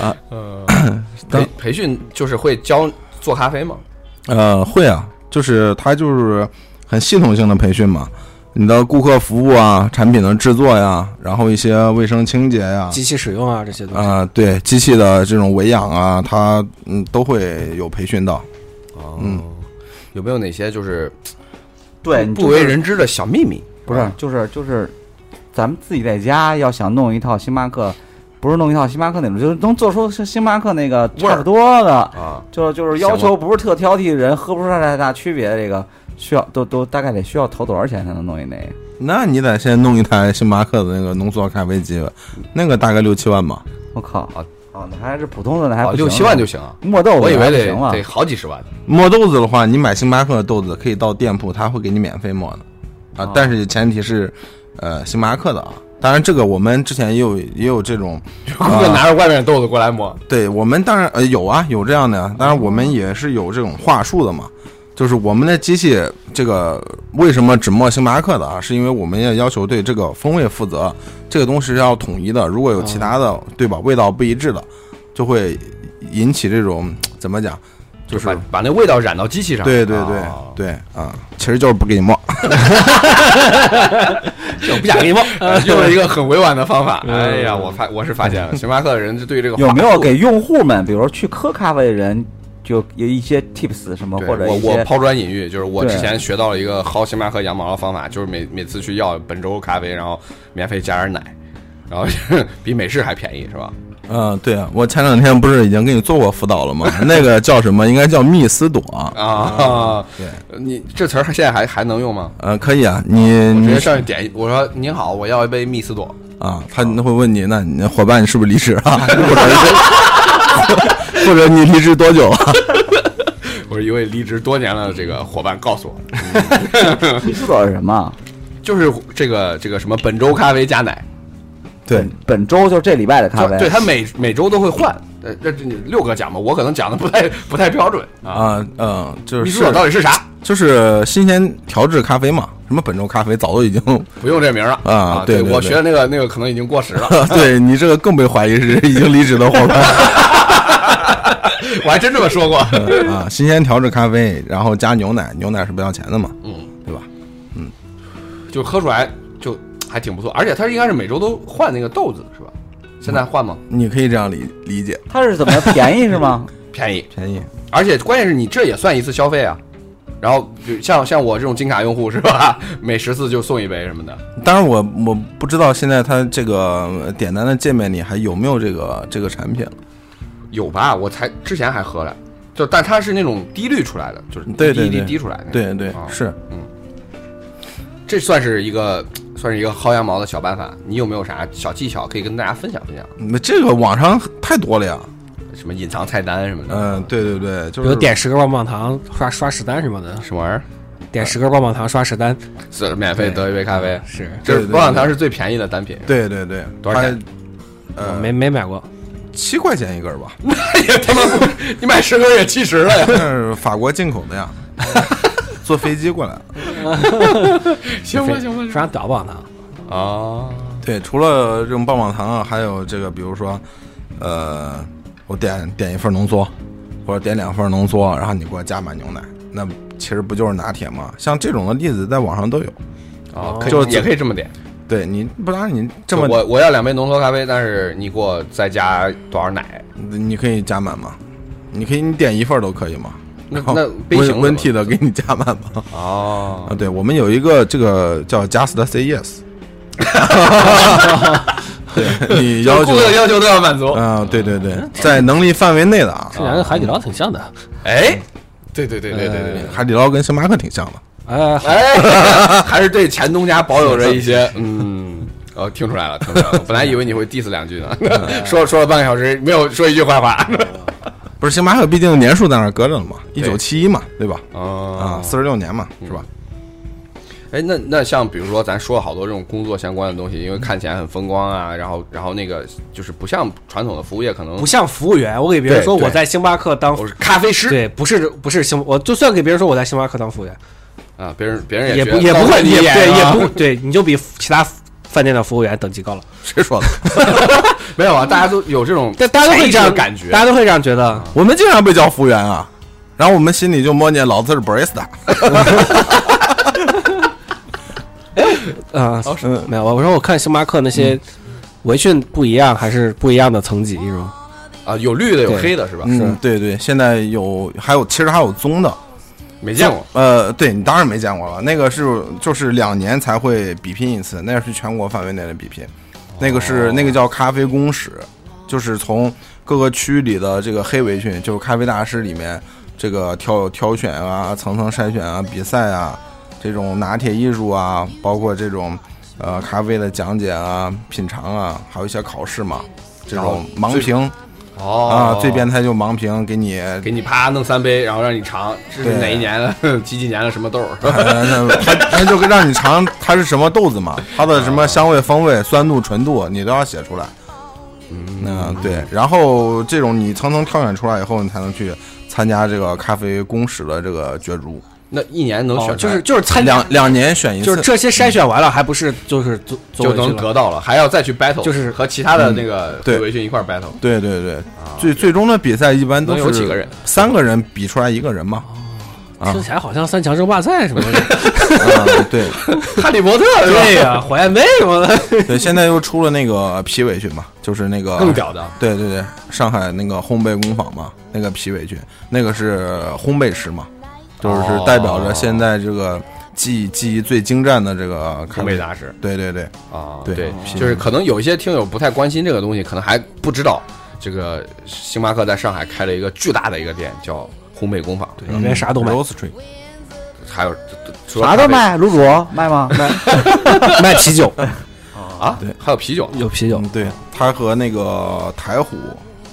啊 [laughs] 培培训就是会教做咖啡吗？呃，会啊，就是他就是很系统性的培训嘛。你的顾客服务啊，产品的制作呀，然后一些卫生清洁呀，机器使用啊，这些东西。啊、对机器的这种维养啊，它嗯都会有培训到。哦嗯，有没有哪些就是对，不为人知的小秘密？不是，就是就是，咱们自己在家要想弄一套星巴克，不是弄一套星巴克那种，就是能做出像星巴克那个差不多的，啊，就就是要求不是特挑剔的，人喝不出来太大区别。这个需要都都大概得需要投多少钱才能弄一那个？那你得先弄一台星巴克的那个浓缩咖啡机吧，那个大概六七万吧。我靠啊哦，那还是普通的，那还不六七万就行啊？磨豆子我以为得行了得好几十万。磨豆子的话，你买星巴克的豆子可以到店铺，他会给你免费磨的啊哦，但是前提是呃星巴克的啊。当然，这个我们之前也有也有这种，[laughs] 顾客拿着外面的豆子过来磨，对我们当然呃有啊有这样的呀，当然我们也是有这种话术的嘛。就是我们的机器，这个为什么只磨星巴克的啊？是因为我们也要求对这个风味负责，这个东西是要统一的。如果有其他的，对吧？味道不一致的，就会引起这种怎么讲？就是把把那味道染到机器上。对对对哦对啊，其实就是不给你磨。[laughs] 就不想给你摸。[laughs] 呃用了一个很委婉的方法。[laughs] 哎呀，我发我是发现了，星巴克的人就对这个有没有给用户们，比如说去喝咖啡的人，就有一些 tips 什么，或者我我抛砖引玉，就是我之前学到了一个薅星巴克羊毛的方法，就是每每次去要本周咖啡，然后免费加点奶，然后比美式还便宜，是吧？嗯，对啊，我前两天不是已经给你做过辅导了吗？[laughs] 那个叫什么？应该叫密斯朵。啊，对，你这词儿现在还还能用吗？呃，可以啊，你直接上去点，我说您好，我要一杯密斯朵。啊，他会问你，那你伙伴你是不是离职了？[laughs] 或者你离职多久啊？[laughs] 我是一位离职多年的这个伙伴告诉我，蜜丝朵是什么？就是这个这个什么本周咖啡加奶，对本，周就这礼拜的咖啡，对他每每周都会换。呃，这这你六个讲吧，我可能讲的不太 [laughs] 不太标准啊。啊，嗯，就是蜜丝朵到底是啥？就是新鲜调制咖啡嘛，什么本周咖啡早都已经，[laughs] 不用这名了啊对对对我学的那个那个可能已经过时了，对你这个更被怀疑是已经离职的伙伴 [laughs] 我还真这么说过。[laughs] 啊。新鲜调制咖啡，然后加牛奶，牛奶是不要钱的嘛，嗯，对吧？嗯就喝出来就还挺不错，而且它应该是每周都换那个豆子是吧？现在换吗？你可以这样理理解，它是怎么便宜是吗？[laughs] 便宜，便宜。而且关键是你这也算一次消费啊。然后就像像我这种金卡用户是吧？每十次就送一杯什么的。当然我我不知道现在它这个点单的界面里还有没有这个这个产品了。有吧？我才之前还喝了，就但它是那种滴滤出来的，就是对对对滴滴滴出来的。对对啊是，这算是一个算是一个薅羊毛的小办法。你有没有啥小技巧可以跟大家分享分享？那这个网上太多了呀。什么隐藏菜单什么的？嗯，对对对，就比如是点十根棒棒糖刷刷十单什么的，什么玩意儿？点十根棒棒糖刷十单是免费得一杯咖啡。是这是棒棒糖是最便宜的单品。对对对，多少钱？呃，没没买过，七块钱一根儿吧，也他妈不，你买十根也七十了呀！那是法国进口的呀，[laughs] 坐飞机过来的。[laughs] 行吧行吧非常屌棒糖。啊，对，除了这种棒棒糖啊，还有这个，比如说，呃，我点点一份浓缩，或者点两份浓缩，然后你给我加满牛奶，那其实不就是拿铁吗？像这种的例子在网上都有。啊，可以就也可以这么点。对你，不然你这么我我要两杯浓缩咖啡，但是你给我再加多少奶？你可以加满吗？你可以你点一份都可以吗？那那杯型怎么温温体的给你加满吗？哦啊，对，我们有一个这个叫 Just Say Yes，[laughs] 对你要求 [laughs] 顾，客的要求都要满足。啊，对对对，在能力范围内的啊。这两个海底捞挺像的。哎，对对对对对对对，海底捞跟星巴克挺像的，哎，哎，[laughs] 还是对前东家保有着一些嗯。哦，听出来了，听出来了。本来以为你会 diss 两句呢，[laughs] 说说了半个小时，没有说一句坏话。[laughs] 不是星巴克，毕竟年数在那儿搁着呢嘛，一九七一嘛，对吧？啊，哦四十六年嘛，是吧？哎，那那像比如说，咱说了好多这种工作相关的东西，因为看起来很风光啊，然后然后那个就是不像传统的服务业，可能不像服务员，我给别人说我在星巴克当我是咖啡师对，不是不是星，我就算给别人说我在星巴克当服务员，啊，别人别人也觉得不也不会你也对也不对，你就比其他饭店的服务员等级高了。[laughs] 谁说的？[laughs] 没有啊，大家都有这种但大家都会这样感觉，大家都会这样觉得。我们经常被叫服务员啊，然后我们心里就默念老子是 barista。[laughs] 哎啊，没有，我说我看星巴克那些围裙不一样，还是不一样的层级是吗？啊，有绿的有黑的是吧？嗯，对对，现在有还有，其实还有棕的。没见过。呃，对你当然没见过了，那个是就是两年才会比拼一次，那是全国范围内的比拼，那个是那个叫咖啡公使，就是从各个区里的这个黑围裙，就是咖啡大师里面这个挑挑选啊、层层筛选啊、比赛啊，这种拿铁艺术啊，包括这种呃咖啡的讲解啊、品尝啊，还有一些考试嘛，这种盲评哦。啊，最变态就盲评，给你给你啪弄三杯，然后让你尝这是哪一年的 [laughs] 几几年的什么豆儿，[laughs] 他他就让你尝它是什么豆子嘛，它的什么香味、风味、酸度、纯度，你都要写出来。嗯，对。然后这种你层层挑选出来以后，你才能去参加这个咖啡公使的这个角逐，那一年能选哦，就是就是参两，两年选一次。就是这些筛选完了，还不是就是就回去了能得到了，还要再去 battle，就是和其他的那个对围裙一块 battle。对对对，最最终的比赛一般都是有几个人？三个人比出来一个人嘛。啊听起来好像三强争霸赛什么的。[laughs] 啊，对 [laughs] 哈利波特？对呀，火焰杯什么的。对，现在又出了那个皮围裙嘛，就是那个更屌的对对对，上海那个烘焙工坊嘛，那个皮围裙，那个是烘焙师嘛，就是代表着现在这个技技艺最精湛的这个咖啡烘焙大师对对对，啊，对对，就是可能有一些听友不太关心这个东西，可能还不知道这个星巴克在上海开了一个巨大的一个店，叫烘焙工坊，对，里面啥都卖。还有啥都卖，卤煮。卖吗？卖。[laughs] 卖啤酒，[laughs] 啊，对。还有啤酒，有啤酒。嗯，对，他和那个台虎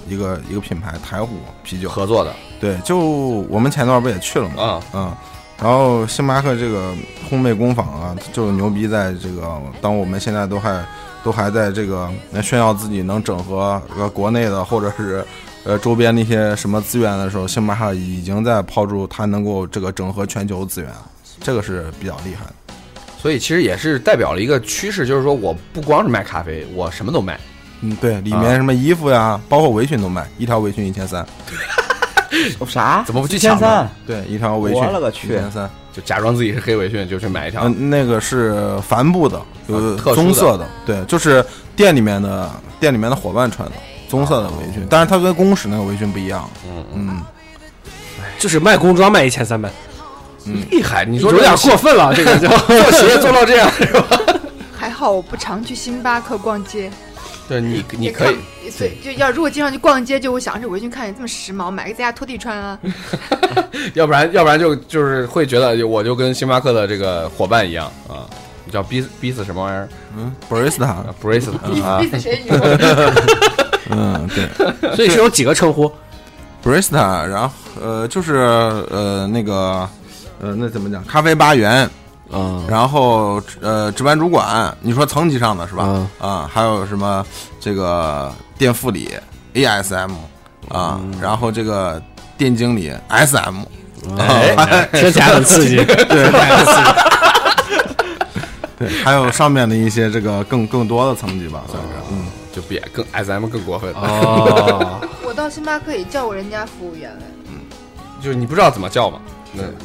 一个一个品牌台虎啤酒，合作的对，就我们前段不也去了嘛，啊，嗯，然后星巴克这个烘焙工坊啊，就牛逼在这个，当我们现在都还都还在这个呃炫耀自己能整合呃国内的或者是呃周边那些什么资源的时候，星巴克已经在抛出它能够这个整合全球资源，这个是比较厉害的。所以其实也是代表了一个趋势，就是说我不光是卖咖啡，我什么都卖。嗯，对，里面什么衣服呀，包括围裙都卖，一条围裙一千三，[laughs] [laughs] 啥？怎么不去一千抢呢三？对，一条围裙我了个去一千三。就假装自己是黑围裙，就去买一条。嗯，那个是帆布的，有啊特殊的棕色的，对，就是店里面的店里面的伙伴穿的棕色的围裙，但是它跟公使那个围裙不一样。嗯嗯，嗯，就是卖工装卖一千三百，厉害！你说有点过分了，这个就 [laughs] 做企业做到这样是吧，还好我不常去星巴克逛街，对你你可以看，所以就要如果经常去逛街，就会想这围裙看起来这么时髦，买个在家拖地穿啊。[laughs] 要不然要不然就就是会觉得我就跟星巴克的这个伙伴一样啊，你叫逼逼死什么玩意儿嗯，barista，啊？brace 啊逼，死谁？你 [laughs] 说嗯，对 [laughs] 所以是有几个称呼，，barista，然后呃，就是呃那个呃那怎么讲，咖啡八元，嗯。然后呃，值班主管，你说层级上的是吧？嗯。啊，还有什么这个店副理 ASM 啊，嗯。然后这个店经理 SM，哎，听起来很刺激。[laughs] 对，[laughs] 对，还有上面的一些这个更更多的层级吧，算是，嗯，就比更 SM 更过分，哦，[laughs] 我到星巴克也叫过人家服务员。嗯，就是你不知道怎么叫嘛，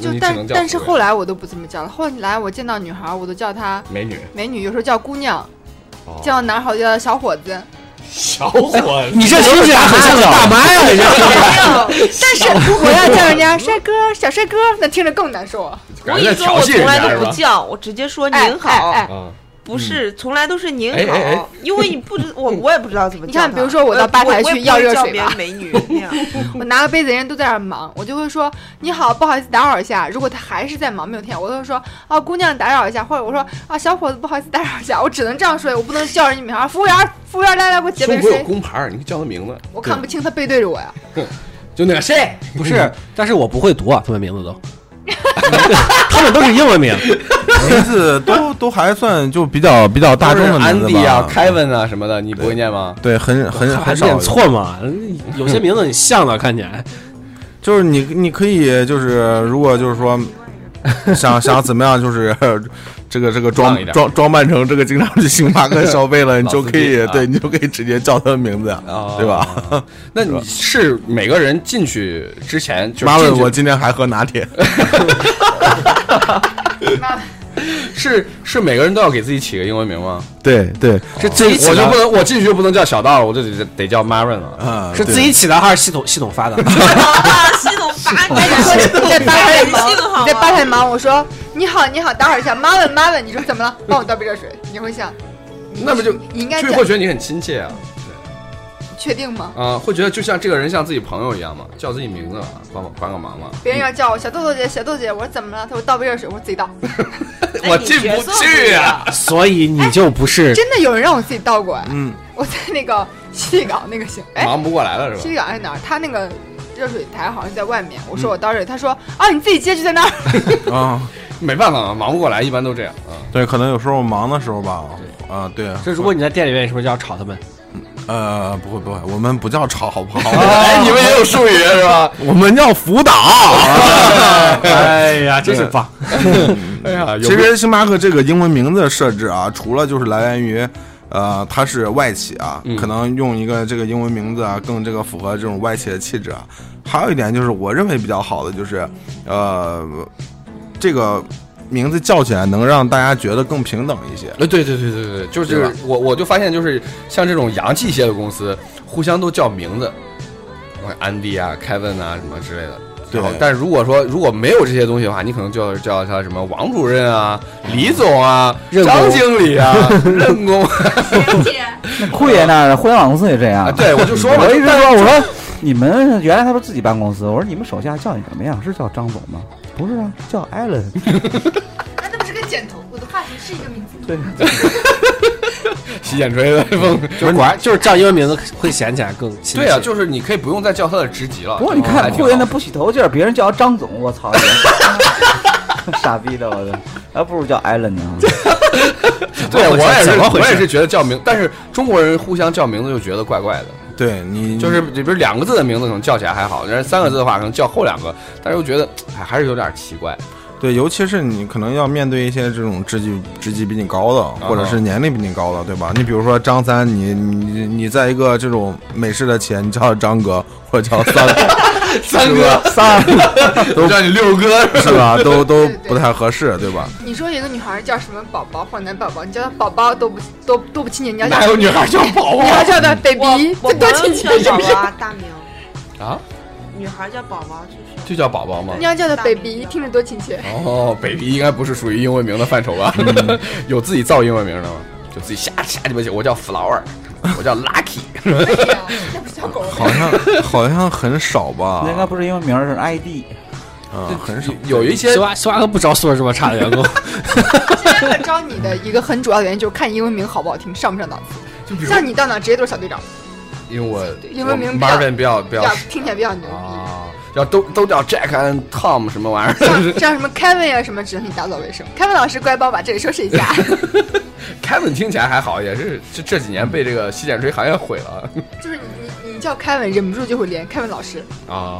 就但但是后来我都不这么叫了。后来我见到女孩，我都叫她美女，美女，有时候叫姑娘，哦见到男孩就叫小伙子。小伙子你这听起来很像大妈呀！你这但是我要叫人家帅哥、小帅哥，那听着更难受啊！我跟你说，我从来都不叫，我直接说哎您好。不是，从来都是您哎哎哎好，因为你不知我我也不知道怎么。你看比如说我到吧台去要热水吧我不会叫别人美女 [laughs] 那样。[laughs] 我拿个杯子，人家都在那儿忙，我就会说你好，不好意思打扰一下。如果他还是在忙没有听，我就会说啊姑娘打扰一下，或者我说啊小伙子不好意思打扰一下，我只能这样说，我不能叫人家名儿。服务员，服务员来来给我接杯中国有水。工牌，你可以叫他名字，我看不清他背对着我呀。[laughs] 就那个谁，不是，但是我不会读啊，他们名字都，[laughs] 他们都是英文名。名字都 [laughs] 都还算就比较比较大众的名字安迪啊吧，、凯文啊什么的，你不会念吗？对，很很很少念错嘛？有些名字你像的，看起来。就是你你可以就是如果就是说 [laughs] 想想怎么样，就是 [laughs] 这个这个装装装扮成这个经常去星巴克消费了，你 [laughs] 就可以对你就可以直接叫他的名字，啊对吧？？那你是每个人进去之前就是妈问我今天还喝拿铁，是是每个人都要给自己起个英文名吗？对对，是自己起的我就不能我进去就不能叫小道了，我就得得叫 Marin 了。啊，是自己起的还是系统系统发的？啊，[laughs] 系统发你 [laughs] 你在发太忙，你在发太忙，我说你好你好，打扰一下，Marvin Marvin，，你说怎么了？帮我倒杯热水。你会想，那不就你应该叫就会觉得你很亲切啊确定吗？啊，会觉得就像这个人像自己朋友一样嘛，叫自己名字嘛，帮忙帮个忙嘛。别人要叫我小豆豆姐，小豆姐，我说怎么了？他说倒杯热水，我说自己倒。[laughs] 我进不去啊！所以你就不是真的有人让我自己倒过来。嗯，我在那个西里港那个行，哎，忙不过来了是吧？里港在哪儿？他那个热水台好像在外面。我说我倒热水，他说啊你自己接就在那儿。[laughs] 啊，没办法嘛，忙不过来，一般都这样啊。对，可能有时候忙的时候吧，啊，对，这如果你在店里面，是不是就要吵他们？呃，不会不会，我们不叫吵，好不好？[laughs] 哎，你们也有术语是吧？我们叫辅导。哎呀，真是棒！[laughs] 哎呀，其实星巴克这个英文名字的设置啊，除了就是来源于，呃，它是外企啊，嗯可能用一个这个英文名字啊，更这个符合这种外企的气质啊。还有一点就是我认为比较好的就是，呃，这个名字叫起来能让大家觉得更平等一些。呃，对对对对对，就是我我就发现，就是像这种洋气一些的公司，互相都叫名字，我安迪啊、凯文啊什么之类的。对但如果说如果没有这些东西的话，你可能就要叫他什么王主任啊、李总啊、任张经理啊、[laughs] 任工酷 [laughs] [laughs] 爷那儿的互联网公司也这样。啊，对我就说嘛，我一直说，我说你们原来他说自己办公司，我说你们手下叫你什么呀？是叫张总吗？不是啊，叫艾伦。那那不是个剪头，我的发型是一个名字。对，[laughs] 洗剪吹的风。[laughs] 就是果然就是叫英文名字会显起来更亲。对啊，就是你可以不用再叫他的职级了。不过你看霍元他不洗头劲儿，别人叫他张总，我操，[laughs] 傻逼的，我的，还不如叫艾伦呢。对我也是，我也是觉得叫名，但是中国人互相叫名字就觉得怪怪的。对你就是比如两个字的名字可能叫起来还好，但是三个字的话可能叫后两个，但是又觉得哎还是有点奇怪。对，尤其是你可能要面对一些这种职级职级比你高的，或者是年龄比你高的，对吧？你比如说张三，你你你在一个这种美式的企业，你叫张哥或者叫三三 [laughs] 哥，三 [laughs] 都叫你六哥是吧？都 [laughs] 都不太合适，对吧？你说一个女孩叫什么宝宝或者男宝宝，你叫她宝宝都不都都不亲切，你要叫哪有女孩叫宝你要宝叫她 baby，这多亲切？啊，大名。啊？女孩叫宝宝就是。就叫宝宝吗你？要叫他 baby，听着多亲切。哦，baby 应该不是属于英文名的范畴吧？[laughs] 有自己造英文名的吗？就自己瞎瞎鸡巴写，我叫 flower，我叫 lucky，哎呀，那不是叫狗。好像好像很少吧那？应该不是英文名，是 ID。啊，很少。有一些星巴星巴克不招素质这么差的员工，星巴克招你的一个很主要的原因就是看英文名好不好听，上不上档次。像你到哪直接都是小队长，因为我英文名比较比较听起来比较牛逼。啊，要都都叫 Jack and Tom 什么玩意儿像像什么 Kevin 啊什么，只能你打扫卫生。Kevin 老师乖帮我把这里收拾一下。？[laughs] Kevin 听起来还好，也是这这几年被这个洗剪吹行业毁了就是你你你叫 Kevin，忍不住就会连 Kevin 老师，啊。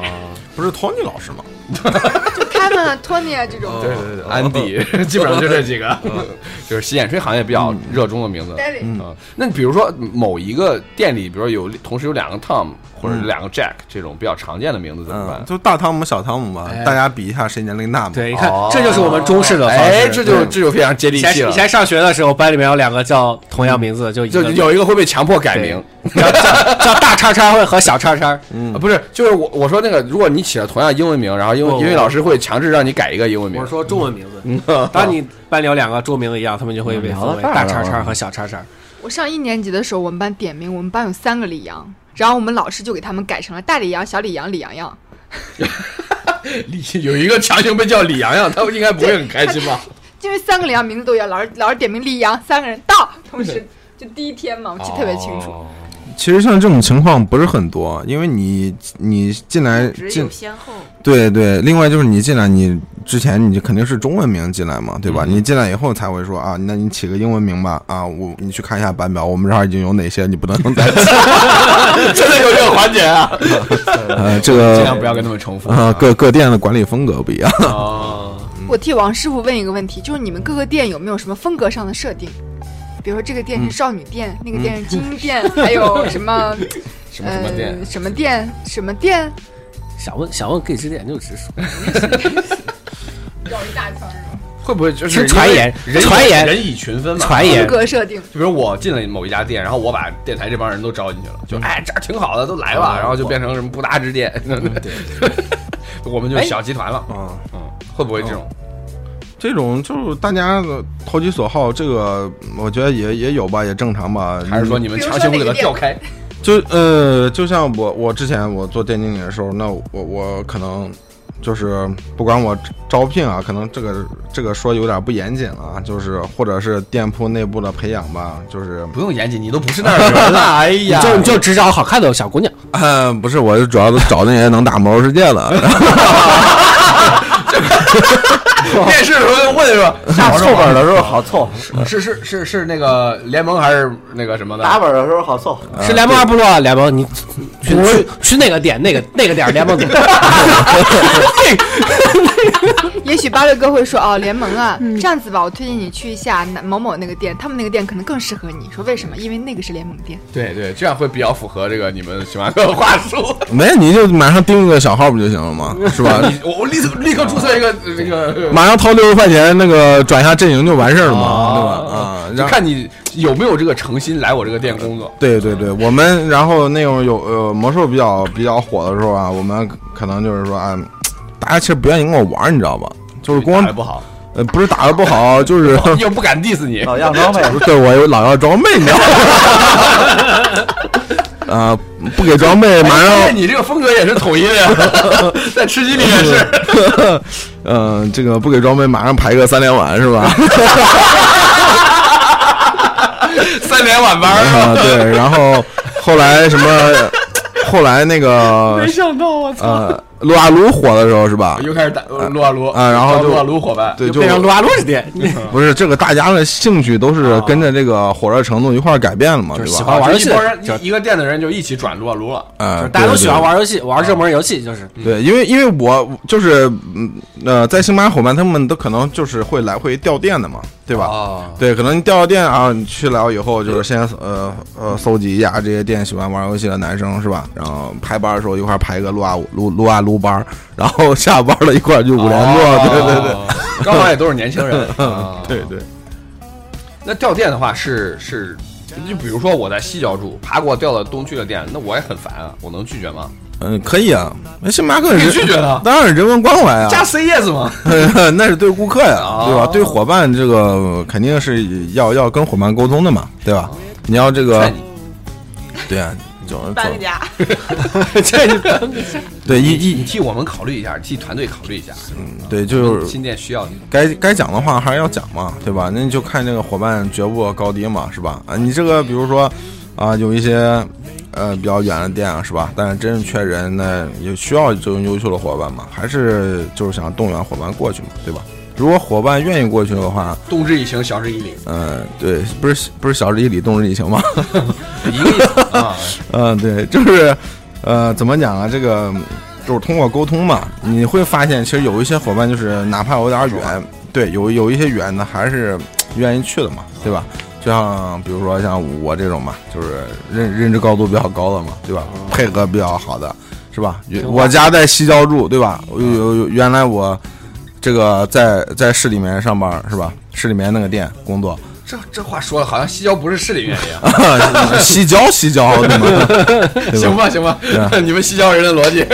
不是 Tony 老师吗？[laughs] 就 Kevin 啊、Tony 啊这种。对对对，安迪 [laughs] 基本上就这几个，[laughs] 就是洗剪吹行业比较热衷的名字。嗯，那比如说某一个店里，比如说有同时有两个 Tom 或者是两个 Jack 这种比较常见的名字怎么嗯，办？就大汤姆、小汤姆嘛哎，大家比一下谁年龄大嘛。对，你看哦，这就是我们中式的方式。哎，这就这就非常接地气了以。前上学的时候，班里面有两个叫同样名字，就就有一个会被强迫改名，叫叫叫大叉叉会和小叉叉。啊不是，就是我我说那个，如果你起了同样英文名，然后英文不英语老师会强制让你改一个英文名我。说中文名字。嗯，[laughs] 当你班里有两个中文名字一样，他们就会被分为大叉叉和小叉叉。我上一年级的时候，我们班点名，我们班有三个李阳，然后我们老师就给他们改成了大李阳、小李阳、李阳阳。[laughs] 李有一个强行被叫李阳阳，他们应该不会很开心吧？[laughs] 因为三个李阳名字都一样，老师老师点名李阳，三个人到，同时就第一天嘛，我记得特别清楚。哦其实像这种情况不是很多，因为你你进来进只有先后。对对，另外就是你进来，你之前你肯定是中文名进来嘛，对吧？嗯你进来以后才会说啊，那你起个英文名吧，啊，我你去看一下版表，我们这儿已经有哪些你不能再起，真的有这个环节啊！[laughs] 呃，这个 [laughs] 尽量不要跟他们重复啊，各各店的管理风格不一样。哦，我替王师傅问一个问题，就是你们各个店有没有什么风格上的设定？比如说这个店是少女店，那个店是精英店，还有 [laughs] 什么什么什么店呃？什么店什么店？想问想问可以直点就直说。[laughs] 绕一大圈是吧？会不会就是是传言人以传言人以群分嘛？传言格设定。就比如我进了某一家店，然后我把电台这帮人都招进去了，就哎这儿挺好的，都来吧，然后就变成什么不搭之店，对，[laughs] 我们就小集团了，嗯，嗯，会不会这种？这种就是大家的投其所好，这个我觉得也也有吧，也正常吧。还是说你们强行给他调开？就呃，就像我我之前我做店经理的时候，那我我可能就是不管我招聘啊，可能这个这个说有点不严谨了啊，就是或者是店铺内部的培养吧，就是不用严谨，你都不是那儿的人了，哎呀，[laughs] 就就只找好看的小姑娘。呃 [laughs] 不是，我就主要都找那些能打魔兽世界的，[laughs] [laughs] 面试的时候就问说，[laughs] 下凑本的时候好凑，是是是是那个联盟还是那个什么的？打本的时候好凑。是联盟还是部落联盟，你去去去那个点，那个那个点联盟店。[laughs] [laughs] 也许八六哥会说哦，联盟啊，这样子吧，我推荐你去一下某某那个店，他们那个店可能更适合你。说为什么？因为那个是联盟店。对对，这样会比较符合这个你们喜欢的话术。[laughs] 没你就马上订一个小号不就行了吗？[laughs] 是吧？你我我立刻立刻注册一个这个，马上掏六十块钱，那个转一下阵营就完事儿了嘛，哦对吧？啊，就然后看你有没有这个诚心来我这个店工作。对对对，我们然后那种有呃魔兽比较比较火的时候啊，我们可能就是说啊，大家其实不愿意跟我玩，你知道吧？就是光打得不好，呃不是打的不好，就是又不敢 diss 你。老要装备，对我有老要装备，你知道吗？啊，[laughs] 不给装备，马哎上你这个风格也是统一的呀，[laughs] 在吃鸡里也是。[laughs] 嗯，这个不给装备，马上排个三连碗是吧？三连晚班儿啊，对，然后后来什么？后来那个没想到我操！呃，撸啊撸火的时候是吧？又开始打撸啊撸啊然后就撸啊撸伙伴。对，就变成撸啊撸是店，[laughs] 不是这个大家的兴趣都是跟着这个火热程度一块儿改变了嘛，对吧喜？欢玩游戏一个店的人就一起转撸啊撸了。呃，大家都喜欢玩游戏，玩热门游戏就是。对，因为因为我就是嗯呃，在星巴克伙伴他们都可能就是会来回掉店的嘛，对吧？啊，对，可能你调到店啊，你去了以后就是先呃呃搜集一下这些店喜欢玩游戏的男生是吧？然后排班的时候一块排个撸啊撸撸啊撸班，然后下班了一块儿就五连坐，对对对。哦，刚好也都是年轻人。啊 [laughs] 对对，那调店的话是是，就比如说我在西郊住，爬给我调到东区的店，那我也很烦啊，我能拒绝吗？嗯，可以啊，那星巴克可以人拒绝的当然是人文关怀啊，加 C yes 吗？[laughs] 那是对顾客呀，哦对吧？对伙伴这个肯定是要要跟伙伴沟通的嘛，对吧？你要这个对啊，就搬家，[laughs] [laughs] 对一你一替我们考虑一下，替团队考虑一下，嗯对，就是新店需要你。该该讲的话还是要讲嘛，对吧？那你就看这个伙伴觉悟高低嘛，是吧？啊，你这个比如说啊，有一些呃比较远的店啊，是吧？但是真是缺人，那也需要这种优秀的伙伴嘛，还是就是想动员伙伴过去嘛，对吧？如果伙伴愿意过去的话，动之以情，晓之以理，嗯、对，不是不是晓之以理，动之以情吗？[laughs] 一个意思啊。[laughs] 嗯，对，就是，呃，怎么讲啊？这个就是通过沟通嘛，你会发现，其实有一些伙伴就是哪怕有点远，对，有有一些远的还是愿意去的嘛，对吧？就像比如说像我这种嘛，就是认认知高度比较高的嘛，对吧？配合比较好的，是吧？我家在西郊住，对吧？有有有，原来我这个在在市里面上班，是吧？市里面那个店工作，这这话说的好像西郊不是市里面一样。[laughs] 西郊西郊对吗？[laughs] 行吧，行吧，[laughs] 你们西郊人的逻辑。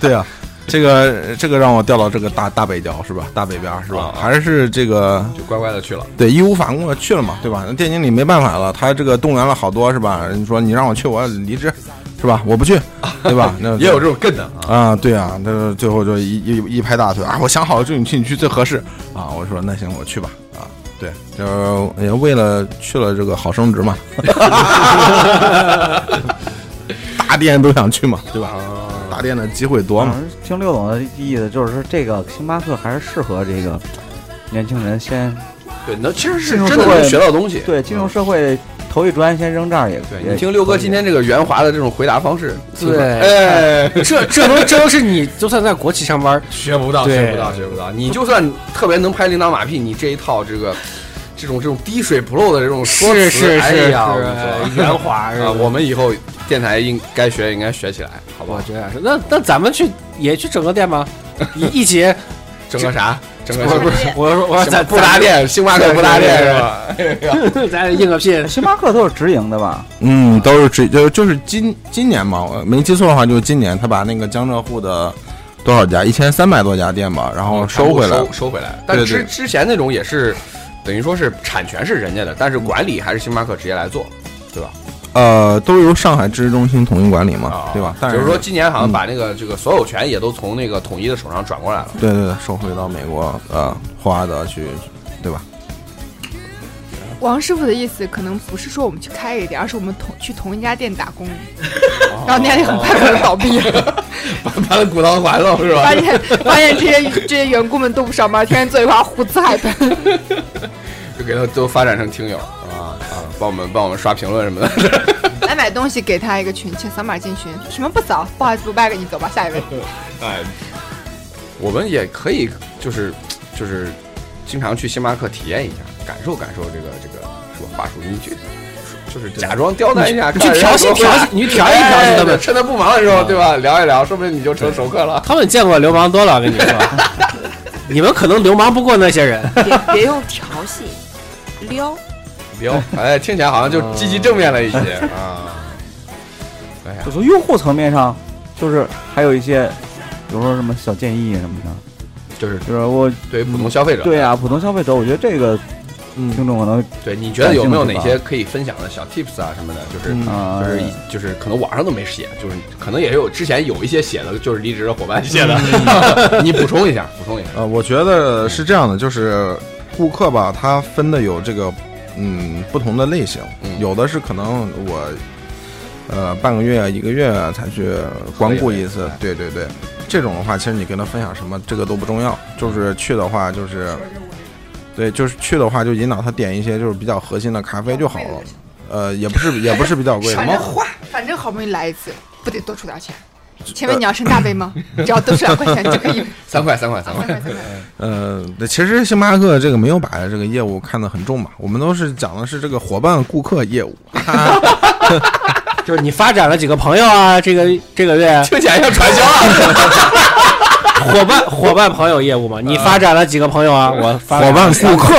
对啊，这个这个让我调到这个大大北郊是吧？大北边儿是吧？啊啊还是这个就乖乖的去了。对义无反顾的去了嘛，对吧？那店经理没办法了，他这个动员了好多是吧？你说你让我去，我要离职是吧？我不去，[laughs] 对吧？那也有这种更的啊。啊，对啊，那最后就一一一拍大腿啊，我想好了，就你去，你去最合适啊。我说那行，我去吧啊。对，就是也为了去了这个好升职嘛，[laughs] [laughs] 大店都想去嘛，对吧？大店的机会多嘛。嗯听六总的意思就是说，这个星巴克还是适合这个年轻人先对，那其实是真的能学到东西。对进入社会头一砖先扔这儿也对，也你听六哥今天这个圆滑的这种回答方式，对哎，[laughs] 这这都这都是你就算在国企上班，学不到，学不到，学不到。你就算特别能拍领导马屁，你这一套这个这种这种滴水不漏的这种说辞，是是哎是呀，我是跟你说圆滑是吧啊，我们以后电台应该学应该学起来，好不好？我觉得是。那那咱们去也去整个店吗？[laughs] 一一起，整个啥？整个不是不是，我说我说咱不搭，店，星巴克不搭店是吧？哎呀咱咱应个聘。星巴克都是直营的吧？嗯，都是直就就是今今年嘛，我没记错的话，就是今年他把那个江浙沪的多少家一千三百多家店吧，然后收回来收收回来。但之之前那种也是，等于说是产权是人家的，但是管理还是星巴克直接来做，对吧？呃，都由上海知识中心统一管理嘛，啊，对吧？但就是说今年好像把那个这个所有权也都从那个统一的手上转过来了。对对对，收回到美国呃霍华德去，对吧？王师傅的意思可能不是说我们去开一个店，而是我们同去同一家店打工，然后那家店很快可能倒闭了，[laughs] 把他鼓捣完了是吧发？现发现这些这些员工们都不上班，天天坐一块胡吃海奔。[laughs] 就给他都发展成听友啊啊，帮我们帮我们刷评论什么的。[laughs] 来买东西给他一个群，请扫码进群。什么不扫？不好意思，不卖给你，走吧，下一位。哎，我们也可以就是就是经常去星巴克体验一下，感受感受这个这个说话术，你去。就是假装刁难一下，你去调戏调戏你去调戏调戏他们哎 [laughs] 趁他不忙的时候，对吧？聊一聊，说不定你就成熟客了。他们见过流氓多了，我跟你说，[laughs] 你们可能流氓不过那些人。别别用调戏，撩。撩，哎，听起来好像就积极正面了一些 [laughs] 啊。哎呀就，从用户层面上，就是还有一些，比如说什么小建议什么的，就是就是我对普通消费者，对啊，普通消费者，我觉得这个嗯听众可能对，你觉得有没有哪些可以分享的小 tips 啊什么的？就是嗯。啊，就是就是可能网上都没写，就是可能也有之前有一些写的，就是离职的伙伴写的，你补充一下，补充一下。[laughs] 呃，我觉得是这样的，就是顾客吧，他分的有这个嗯不同的类型，嗯。有的是可能我呃半个月、一个月才去光顾一次，对对对，这种的话，其实你跟他分享什么这个都不重要，就是去的话就是，对，就是去的话就引导他点一些就是比较核心的咖啡就好了，呃，也不是也不是比较贵什么话反正好不容易来一次，不得多出点钱。前面你要升大杯吗？[laughs] 只要多出两块钱就可以。[laughs] 三块，三块，三块。三块。呃，其实星巴克这个没有把这个业务看得很重嘛，我们都是讲的是这个伙伴顾客业务。[laughs] 就是你发展了几个朋友啊，这个这个月听起来像传销啊！伙伴伙伴朋友业务嘛，你发展了几个朋友啊？我发伙伴顾客，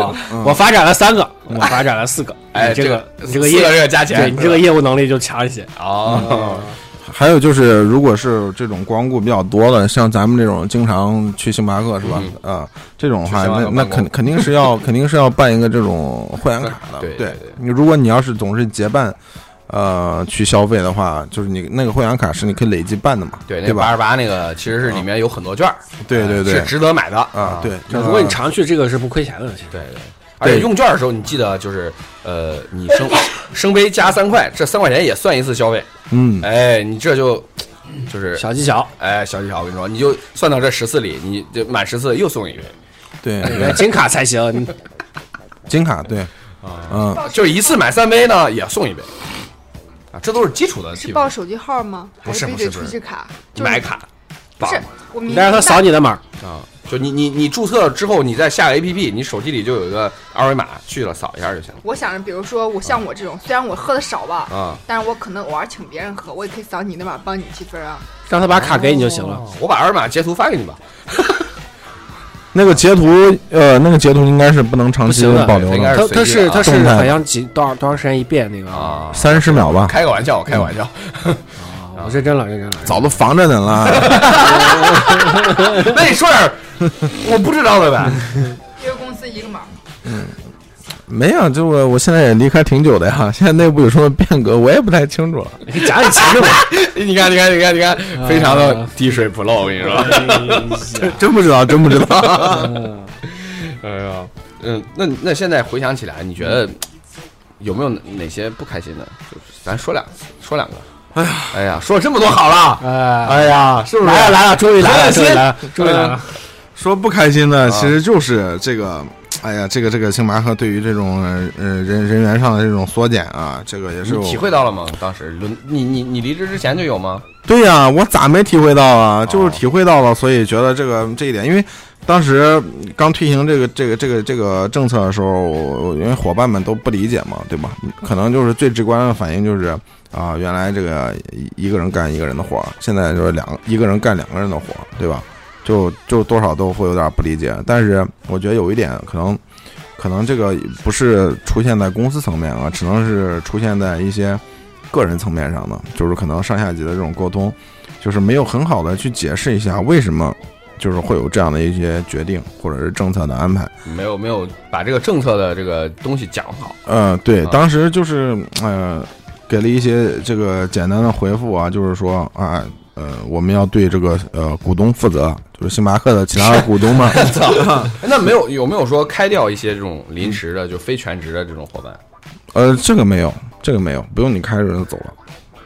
啊，我发展了三个，我发展了四个。哎，这个这个业四个这个加起来，对你这个业务能力就强一些。哦，还有就是，如果是这种光顾比较多的，像咱们这种经常去星巴克是吧？啊、这种的话，那那肯肯定是要肯定是要办一个这种会员卡的。对对。对你如果你要是总是结伴，呃，去消费的话，就是你那个会员卡是你可以累计办的嘛？对，那对吧？八十八那个其实是里面有很多券儿，对对对是值得买的啊，对。那如果你常去，这个是不亏钱的。对对。而且用券的时候，你记得就是呃，你升升杯加三块，这三块钱也算一次消费。嗯，哎，你这就就是小技巧，哎小技巧，我跟你说，你就算到这十次里，你就满十次又送一杯，对，原金卡才行。金卡对，嗯，就一次买三杯呢也送一杯。啊，这都是基础的是报手机号吗？不是还必须不是不是卡？就买卡，不是绑我明你再让他扫你的码，啊，就你你你注册了之后，你再下个 APP，你手机里就有一个二维码，去了扫一下就行了。我想着，比如说我像我这种，虽然我喝的少吧，啊，但是我可能偶尔请别人喝，我也可以扫你的码帮你积分啊。让他把卡给你就行了。我把二维码截图发给你吧。[laughs] 那个截图，呃，那个截图应该是不能长期保留应该的，他他是随机的啊是他是好像几多少多长时间一变那个啊，三十秒吧，开个玩笑，我开个玩笑。我认真了，认真了。早都防着你了。[laughs] 那你说点我不知道的呗。[laughs] 一个公司一个码，没有，就我我现在也离开挺久的呀，[laughs] 现在内部有什么变革，我也不太清楚了。[laughs] [laughs] 你可以讲讲前面吧。你看，你看，你看，你看，非常的滴水不漏。我跟你说，哎真不知道，真不知道。哎呀，嗯，那那现在回想起来，你觉得有没有哪些不开心的？就是咱说两说两个。哎呀，哎呀，说了这么多好了。哎，哎呀，是不是？来了来了，终于来了，开心终于来了，终于来了。说不开心的，其实就是这个，哎呀，这个这个星巴克对于这种呃呃人人员上的这种缩减啊，这个也是我你体会到了吗？当时轮你你你离职之前就有吗？对呀、我咋没体会到啊？就是体会到了，所以觉得这个这一点，因为当时刚推行这个这个这个这个政策的时候，因为伙伴们都不理解嘛，对吧？可能就是最直观的反应就是啊，原来这个一个人干一个人的活儿，现在就是两一个人干两个人的活儿，对吧？就就多少都会有点不理解。但是我觉得有一点可能。可能这个不是出现在公司层面啊，只能是出现在一些个人层面上的，就是可能上下级的这种沟通，就是没有很好的去解释一下为什么就是会有这样的一些决定或者是政策的安排。没有没有把这个政策的这个东西讲好。呃，对啊，当时就是呃，给了一些这个简单的回复啊，就是说啊，呃，我们要对这个呃股东负责，就是星巴克的其他的股东们。[laughs] [laughs] 那没有有没有说开掉一些这种临时的就非全职的这种伙伴？呃，这个没有，这个没有，不用你开着人就走了。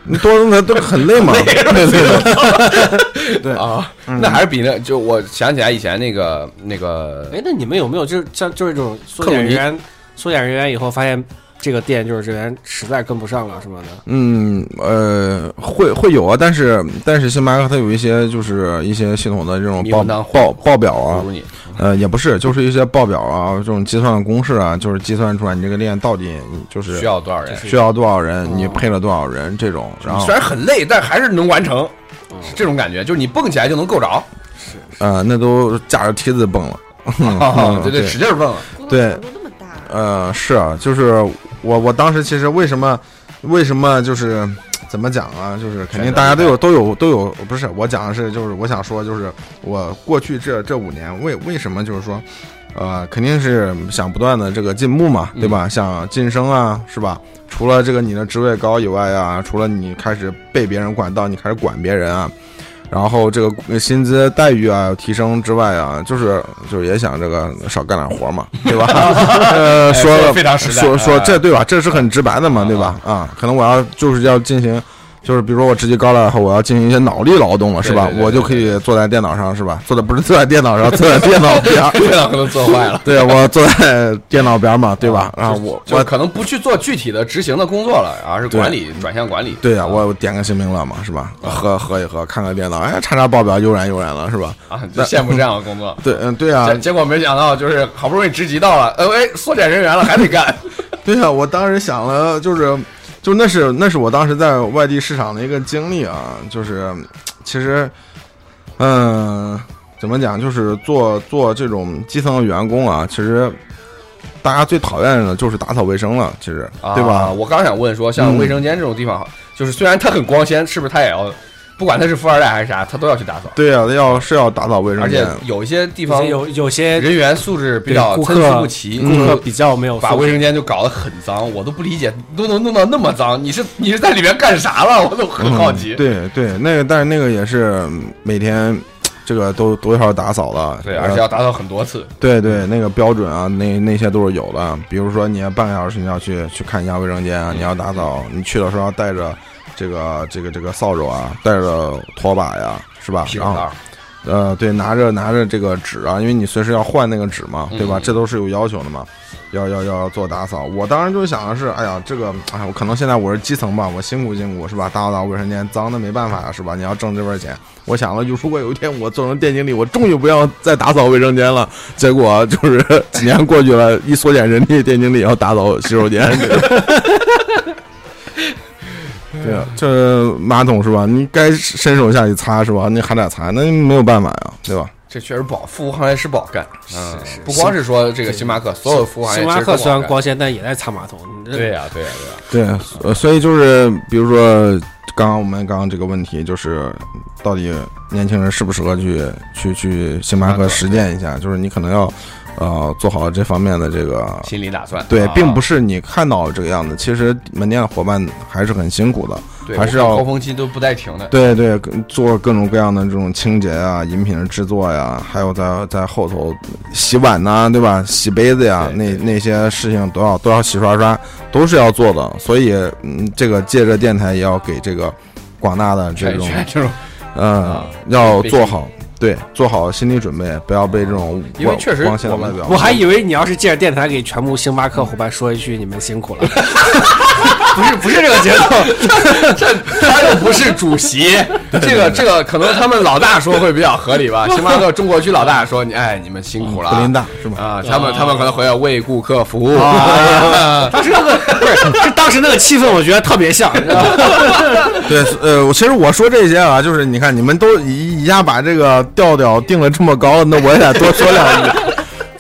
你多那都很累嘛，[laughs] 对对对，对。啊，嗯。那还是比那就我想起来以前那个那个哎，那你们有没有就是像就是这种缩减人员，缩减人员以后发现这个店就是这边实在跟不上了什么的？嗯，呃，会会有啊，但是但是星巴克它有一些就是一些系统的这种报报报表啊不，如你。呃，也不是，就是一些报表啊，这种计算的公式啊，就是计算出来你这个店到底就是需要多少人？需要多少人，你配了多少人这种，然后虽然很累，但还是能完成，是这种感觉，就是你蹦起来就能够着，是呃，那都架着梯子蹦了，[laughs] 嗯对对，使劲儿蹦。了。对。那么大，呃，是啊，就是我我当时其实为什么为什么就是怎么讲啊？就是肯定大家都有都有都有，不是我讲的是就是我想说就是我过去这这五年为为什么就是说。呃，肯定是想不断的这个进步嘛，对吧？想晋升啊，是吧？除了这个你的职位高以外啊，除了你开始被别人管到，你开始管别人啊，然后这个薪资待遇啊提升之外啊，就是就是也想这个少干点活嘛，对吧？[laughs] 呃，说哎说得了非常实在说这对吧？这是很直白的嘛，对吧？啊，可能我要就是要进行。就是比如说我职级高了以后，我要进行一些脑力劳动了，是吧对对？对我就可以坐在电脑上，是吧？坐在不是坐在电脑上，坐在电脑边儿，[laughs] 电脑可能坐坏了，对我坐在电脑边儿嘛，对吧？然后我我可能不去做具体的执行的工作了，而是管理转向管理。对呀、我我点个星冰乐嘛，是吧？喝喝一喝，看看电脑，哎，查查报表，悠然悠然了，是吧？啊，就羡慕这样的 [laughs] 工作。对，嗯，对啊、结结果没想到，就是好不容易职级到了，呃，哎，缩减人员了，还得干。[laughs] 对呀、我当时想了，就是，就那是那是我当时在外地市场的一个经历啊，就是，其实，嗯、怎么讲，就是做做这种基层的员工啊，其实大家最讨厌的就是打扫卫生了，其实，对啊吧？我刚想问说，像嗯卫生间这种地方，就是虽然它很光鲜，是不是它也要，不管他是富二代还是啥，他都要去打扫？对呀、要是要打扫卫生而且间，有一些地方有有些人员素质比较参对顾客差不齐，顾客比较没有把素质卫生间就搞得很脏，我都不理解，都能弄到那么脏，你是你是在里面干啥了？我都很好奇。嗯、对对，那个但是那个也是每天这个都都要打扫的。对，呃而且要打扫很多次。对对，那个标准啊，那那些都是有的。比如说，你要半个小时你要去去看一下卫生间啊，你要打扫，你去的时候要带着这个这个这个扫帚啊，带着拖把呀，是吧？然后皮手套，呃，对，拿着拿着这个纸啊，因为你随时要换那个纸嘛，对吧？嗯这都是有要求的嘛，要要要做打扫。我当时就想的是，哎呀，这个，哎，我可能现在我是基层吧，我辛苦辛苦是吧？打扫打扫卫生间脏的没办法呀，是吧？你要挣这份钱，我想了，就如果有一天我做成店经理，我终于不要再打扫卫生间了。结果就是 [laughs] 几年过去了，一缩减人力，店经理要打扫洗手间。[laughs] 对啊，这马桶是吧？你该伸手下去擦是吧？你还得擦，那没有办法呀，对吧？这确实不好，服务行业是不好干。嗯是是，不光是说这个星巴克，所有服务行业星巴克虽然光鲜，但也在擦马桶。对呀，对呀，对呀。对，呃，所以就是比如说，刚刚我们刚刚这个问题，就是到底年轻人适不适合去去去星巴克实践一下？就是你可能要呃做好这方面的这个。心理打算。对啊，并不是你看到这个样子，其实门店的伙伴还是很辛苦的。还是要高峰期都不带停的。对对，做各种各样的这种清洁啊、饮品的制作呀，还有在在后头洗碗呐、对吧？洗杯子呀，那那些事情都要都要洗刷刷，都是要做的。所以，嗯，这个借着电台也要给这个广大的这种，全 [laughs] 这种，嗯啊，要做好，对，做好心理准备，不要被这种光因为确实光鲜的我们外表。我还以为你要是借着电台给全部星巴克伙伴说一句“你们辛苦了”，[laughs] [laughs] 不是不是这个节奏，[laughs] 这他又不是主席，这个这个可能他们老大说会比较合理吧。[laughs] 星巴克中国区老大说：“你哎，你们辛苦了是吗？啊，他们他们可能回来为顾客服务。当时那个不是，是当时那个气氛，我觉得特别像？对，呃，其实我说这些啊，就是你看你们都一一下把这个调调定了这么高，那我也得多说两句。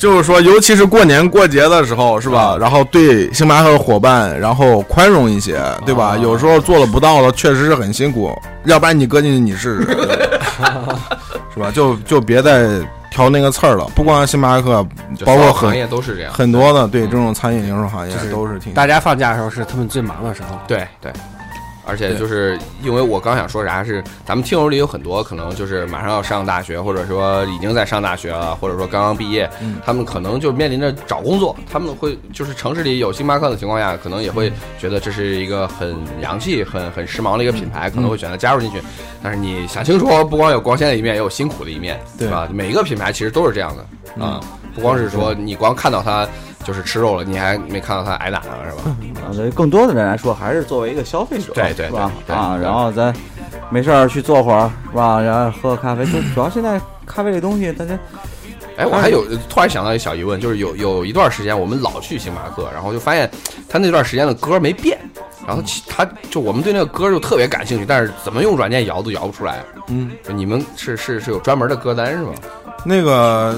就是说，尤其是过年过节的时候，是吧？然后对星巴克的伙伴，然后宽容一些，对吧？有时候做了不到的，确实是很辛苦。要不然你搁进去你试试，[laughs] 是吧？就就别再挑那个刺儿了。不光星巴克，就包括很所有行业都是这样。很多的，对这种餐饮零售行业都是挺大家放假的时候是他们最忙的时候。对对，而且就是因为我刚想说啥是，咱们听友里有很多可能就是马上要上大学，或者说已经在上大学了，或者说刚刚毕业，嗯。他们可能就面临着找工作，他们会就是城市里有星巴克的情况下，可能也会觉得这是一个很洋气、很很时髦的一个品牌，可能会选择加入进去。但是你想清楚，不光有光鲜的一面，也有辛苦的一面，对吧？每一个品牌其实都是这样的啊，不光是说你光看到它就是吃肉了，你还没看到他挨打呢，是吧？[laughs] 啊，对更多的人来说，还是作为一个消费者，对对是吧？啊，对对对然后咱没事儿去坐会儿，是吧？然后喝个咖啡，就主要现在咖啡这东西，大家哎，我还有突然想到一小疑问，就是有有一段时间我们老去星巴克，然后就发现他那段时间的歌没变，然后其他就我们对那个歌就特别感兴趣，但是怎么用软件摇都摇不出来。嗯。你们是是是有专门的歌单是吗？那个，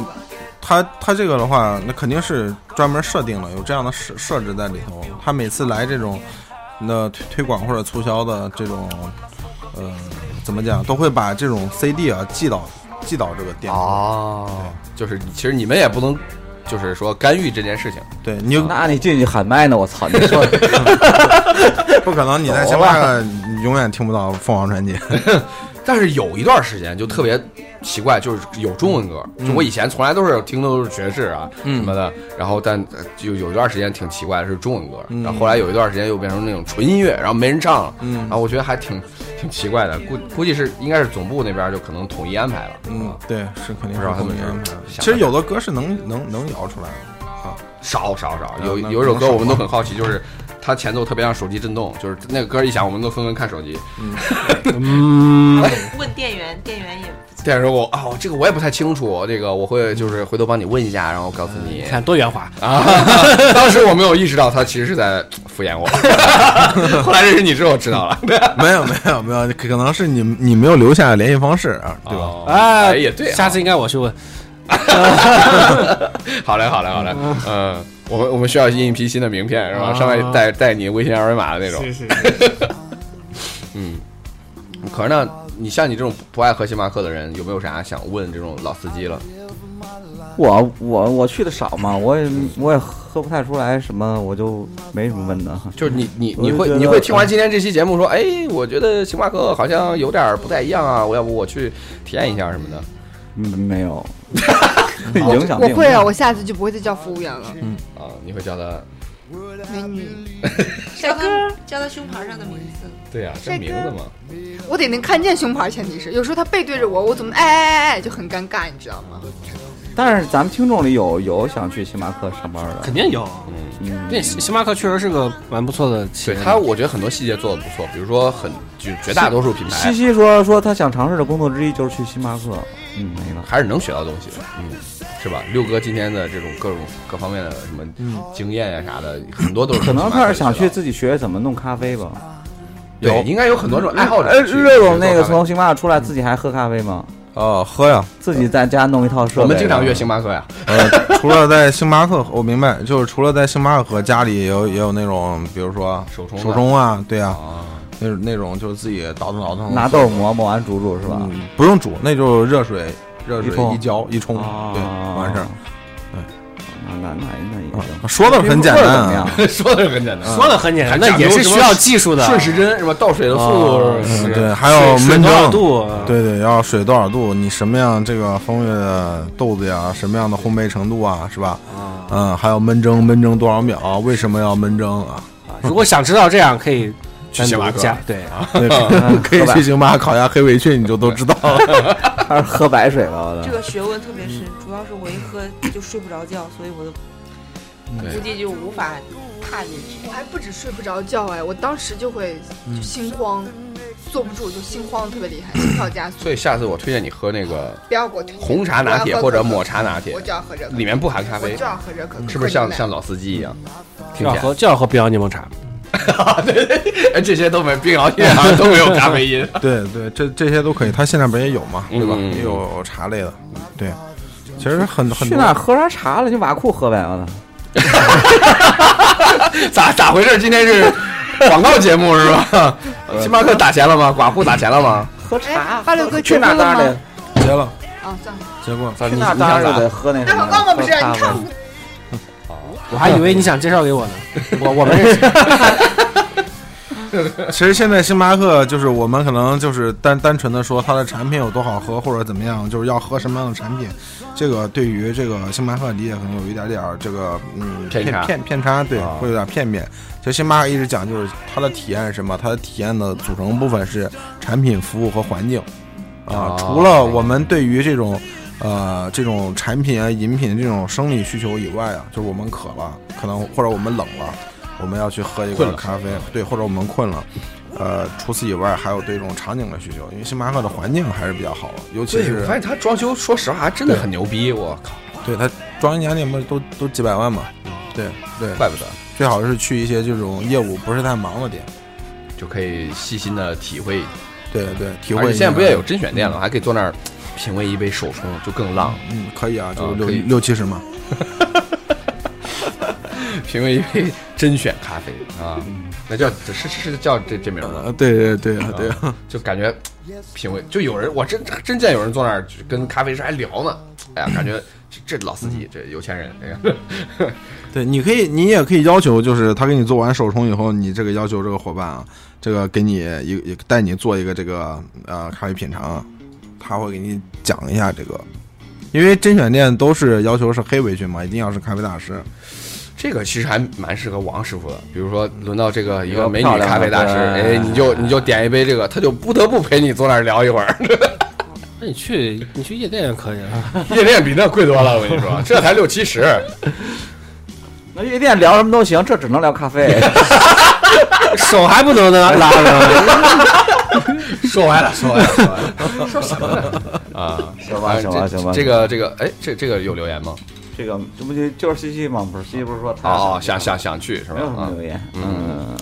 他他这个的话，那肯定是专门设定了有这样的设设置在里头。他每次来这种那推推广或者促销的这种，呃，怎么讲，都会把这种 CD 啊寄到寄到这个店里。哦，就是其实你们也不能就是说干预这件事情。对你就那你进去喊麦呢？我操！你说 [laughs] 不可能你在星巴克你永远听不到凤凰传奇。[laughs] 但是有一段时间就特别奇怪，就是有中文歌，就我以前从来都是听的都是爵士啊什么的，然后但呃就有一段时间挺奇怪的是中文歌，然后后来有一段时间又变成那种纯音乐，然后没人唱了，然后我觉得还挺挺奇怪的，估估计是应该是总部那边就可能统一安排了，嗯，对，是肯定是不知道他们是。其实有的歌是能能能摇出来的。少少少，有有一首歌我们都很好奇，就是它前奏特别像手机震动，就是那个歌一响，我们都纷纷看手机。嗯，[laughs] 问店员，店员也不店员说我哦，这个我也不太清楚，这个我会就是回头帮你问一下，然后告诉你。看多圆滑。[laughs] 啊！当时我没有意识到他其实是在敷衍我，[laughs] 后来认识你之后知道了，没有没有没有，可能是你你没有留下联系方式啊，对吧？哦哎哎，也对啊，下次应该我去问。好嘞，好嘞，好嘞，嗯，我们我们需要印一批新的名片，是吧？上面带带你微信二维码的那种。是是，[laughs] 嗯，可是呢，你像你这种不爱喝星巴克的人，有没有啥想问这种老司机了？我我我去的少嘛，我也我也喝不太出来什么，我就没什么问的。就是你你你会你会听完今天这期节目说，哎，我觉得星巴克好像有点不太一样啊，我要不我去体验一下什么的。嗯没有，[laughs] 影响我会啊，我下次就不会再叫服务员了。嗯啊，你会叫他？美女，帅哥叫他胸牌上的名字。对呀，这名字嘛。我得能看见胸牌，前提是有时候他背对着我，我怎么哎哎哎哎就很尴尬，你知道吗？但是咱们听众里有有想去星巴克上班的，肯定有。嗯，嗯，这星星巴克确实是个蛮不错的企业，对他，我觉得很多细节做的不错，比如说很就绝大多数品牌西西说说他想尝试的工作之一就是去星巴克，嗯，没了。还是能学到东西的，嗯，是吧？六哥今天的这种各种各方面的什么经验呀啥的，很多都是可能他是想去自己学怎么弄咖啡吧。对，应该有很多这种爱好者哎，去。热总那个从星巴克出来，自己还喝咖啡吗？哦，喝呀，自己在家弄一套设备。我们经常约星巴克呀，呃，除了在星巴克，我明白，就是除了在星巴克喝，家里也有也有那种，比如说手冲手冲啊，对啊，啊，那种那种就是自己倒腾倒腾，拿豆磨磨完煮煮是吧？嗯，不用煮，那就热水，热水一浇一冲，啊对，完事儿。那那那那也行。啊说的很简单？说的很简单，说的很简单，那也是需要技术的。顺时针是吧？倒水的速哦度对，还有焖多少蒸，度？对对，要水多少度，你什么样这个风味的豆子呀，什么样的烘焙程度啊，是吧？啊，嗯，还有焖蒸，焖蒸多少秒？为什么要焖蒸啊？如果想知道这样，可以单去星巴克对。对，嗯可以去星巴克 [laughs] 烤下黑围裙，你就都知道了。还是喝白水吧？我的。这个学问特别深，主要是我一喝就睡不着觉，所以我都估计就无法踏进去。我还不止睡不着觉哎，我当时就会就心慌，坐不住，就心慌特别厉害，心跳加速。所以下次我推荐你喝那个不要给我推红茶拿铁或者抹茶拿铁我，就要喝这个，里面不含咖啡我就，要喝这个，是不是像像老司机一样？就要喝就要喝冰洋柠檬茶，[laughs] 哎，这些都没冰熬夜啊，[laughs] 都没有咖啡因。[laughs] 对对，这这些都可以，它现在不也有嘛，对吧？嗯也有茶类的，对。其实很很多去那儿喝啥茶了？去瓦库喝呗，我操！咋咋回事？今天是广告节目是吧？星巴克打钱了吗？寡妇打钱了吗？喝茶哎，，八六哥去那儿结婚了当然得？结了，啊，算了，结过。去那儿你想咋当然就得？喝那什么。打广告吗？不是，喝咖啡你看我还以为你想介绍给我呢。我我们认识，[laughs] 其实现在星巴克就是我们可能就是单单纯的说它的产品有多好喝或者怎么样，就是要喝什么样的产品，这个对于这个星巴克理解可能有一点点儿这个嗯偏差偏偏差，对啊，会有点片面。其实星巴克一直讲就是它的体验是什么？它的体验的组成部分是产品、服务和环境啊。哦除了我们对于这种呃这种产品啊、饮品这种生理需求以外啊，就是我们渴了，可能或者我们冷了，我们要去喝一个咖啡，对，或者我们困了。呃，除此以外，还有对这种场景的需求，因为星巴克的环境还是比较好的，尤其，是我发现它装修，说实话还真的很牛逼，我靠，对它装一家店不是都都几百万嘛？对对，怪不得。最好是去一些这种业务不是太忙的店，就可以细心的体会。对对，体会现在不也有甄选店了，还可以坐那儿品味一杯手冲，就更浪。嗯，可以啊，就六啊六七十嘛。[laughs] 品味一杯甄选咖啡啊，那叫是是是叫这这名儿吗？呃，对对对啊对啊，就感觉品味，就有人我真真见有人坐那儿跟咖啡师还聊呢，哎呀，[clears throat] 感觉这这老司机，这有钱人，哎呀，[laughs] 对，你可以，你也可以要求，就是他给你做完手冲以后，你这个要求这个伙伴啊，这个给你一一带你做一个这个呃咖啡品尝啊，他会给你讲一下这个，因为甄选店都是要求是黑围裙嘛，一定要是咖啡大师。这个其实还蛮适合王师傅的。比如说轮到这个一一个美女咖啡大师，哎，你就你就点一杯这个，他就不得不陪你坐那儿聊一会儿。那你去你去夜店也可以啊。[laughs] 夜店比那贵多了，我跟你说，[laughs] 这才六七十。那夜店聊什么都行，这只能聊咖啡。手还不能拉拉呢。[laughs] 说歪了，说歪 [laughs] 了，说歪了，说什么呢？啊，行吧行吧这行吧这个这个，哎，这这个有留言吗？这个这不就就是西西吗？不是西西不是说他哦哦，想想想去是吧没有什？么啊，留言，嗯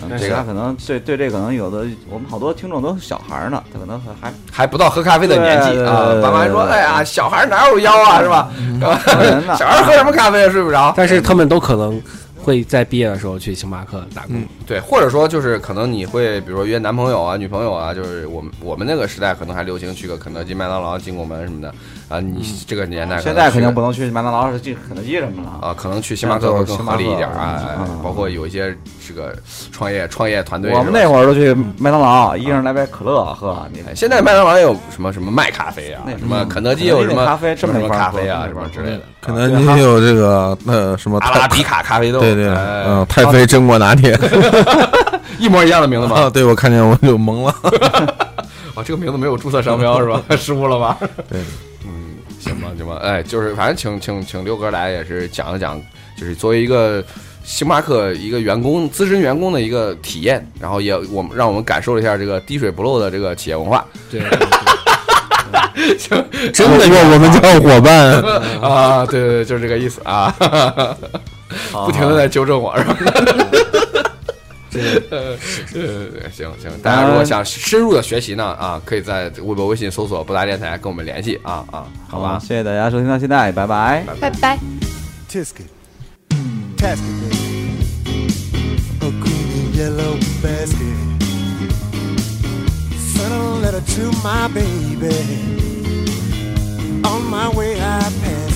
嗯，这个这个可能对对这可能有的我们好多听众都是小孩呢，他可能还还不到喝咖啡的年纪啊爸妈还说，对哎呀，小孩哪有腰啊，是吧？[laughs] 小孩喝什么咖啡也睡不着。但是他们都可能会在毕业的时候去星巴克打工。对，或者说就是可能你会，比如说约男朋友啊、女朋友啊，就是我们我们那个时代可能还流行去个肯德基、麦当劳、金拱门什么的，啊，你这个年代现在肯定不能去麦当劳，是去肯德基什么了。啊，可能去星巴克会更合理一点啊，包括有一些这个创业创业团队，我们那会儿都去麦当劳，一人来杯可乐喝。现在麦当劳也有什么什么麦咖啡啊那，什么嗯肯德基有什么咖啡什么咖啡啊，什么之类的，肯德基有这个那什么太阿拉比卡咖啡豆，对对，哎嗯，太妃榛果拿铁 [laughs] [laughs] 一模一样的名字啊，吗？对我看见我就懵了。[laughs] 哇，这个名字没有注册商标是吧？失误了吧？对，嗯，行吧，行吧，哎，就是反正请请请六哥来也是讲一讲，就是作为一个星巴克一个员工资深员工的一个体验，然后也我们让我们感受了一下这个滴水不漏的这个企业文化对，[laughs] 真的，我我们叫伙伴。[laughs] 啊，对对对，就是这个意思啊，[laughs] 不停的在纠正我是吧？呃，行行，大家如果想深入的学习呢，啊，可以在微博、微信搜索“布达电台”跟我们联系啊啊，好吧？谢谢大家收听到现在，拜拜。拜拜。Tisket, Tasket, baby. A green and yellow basket. Sent a letter to my baby. On my way, I passed.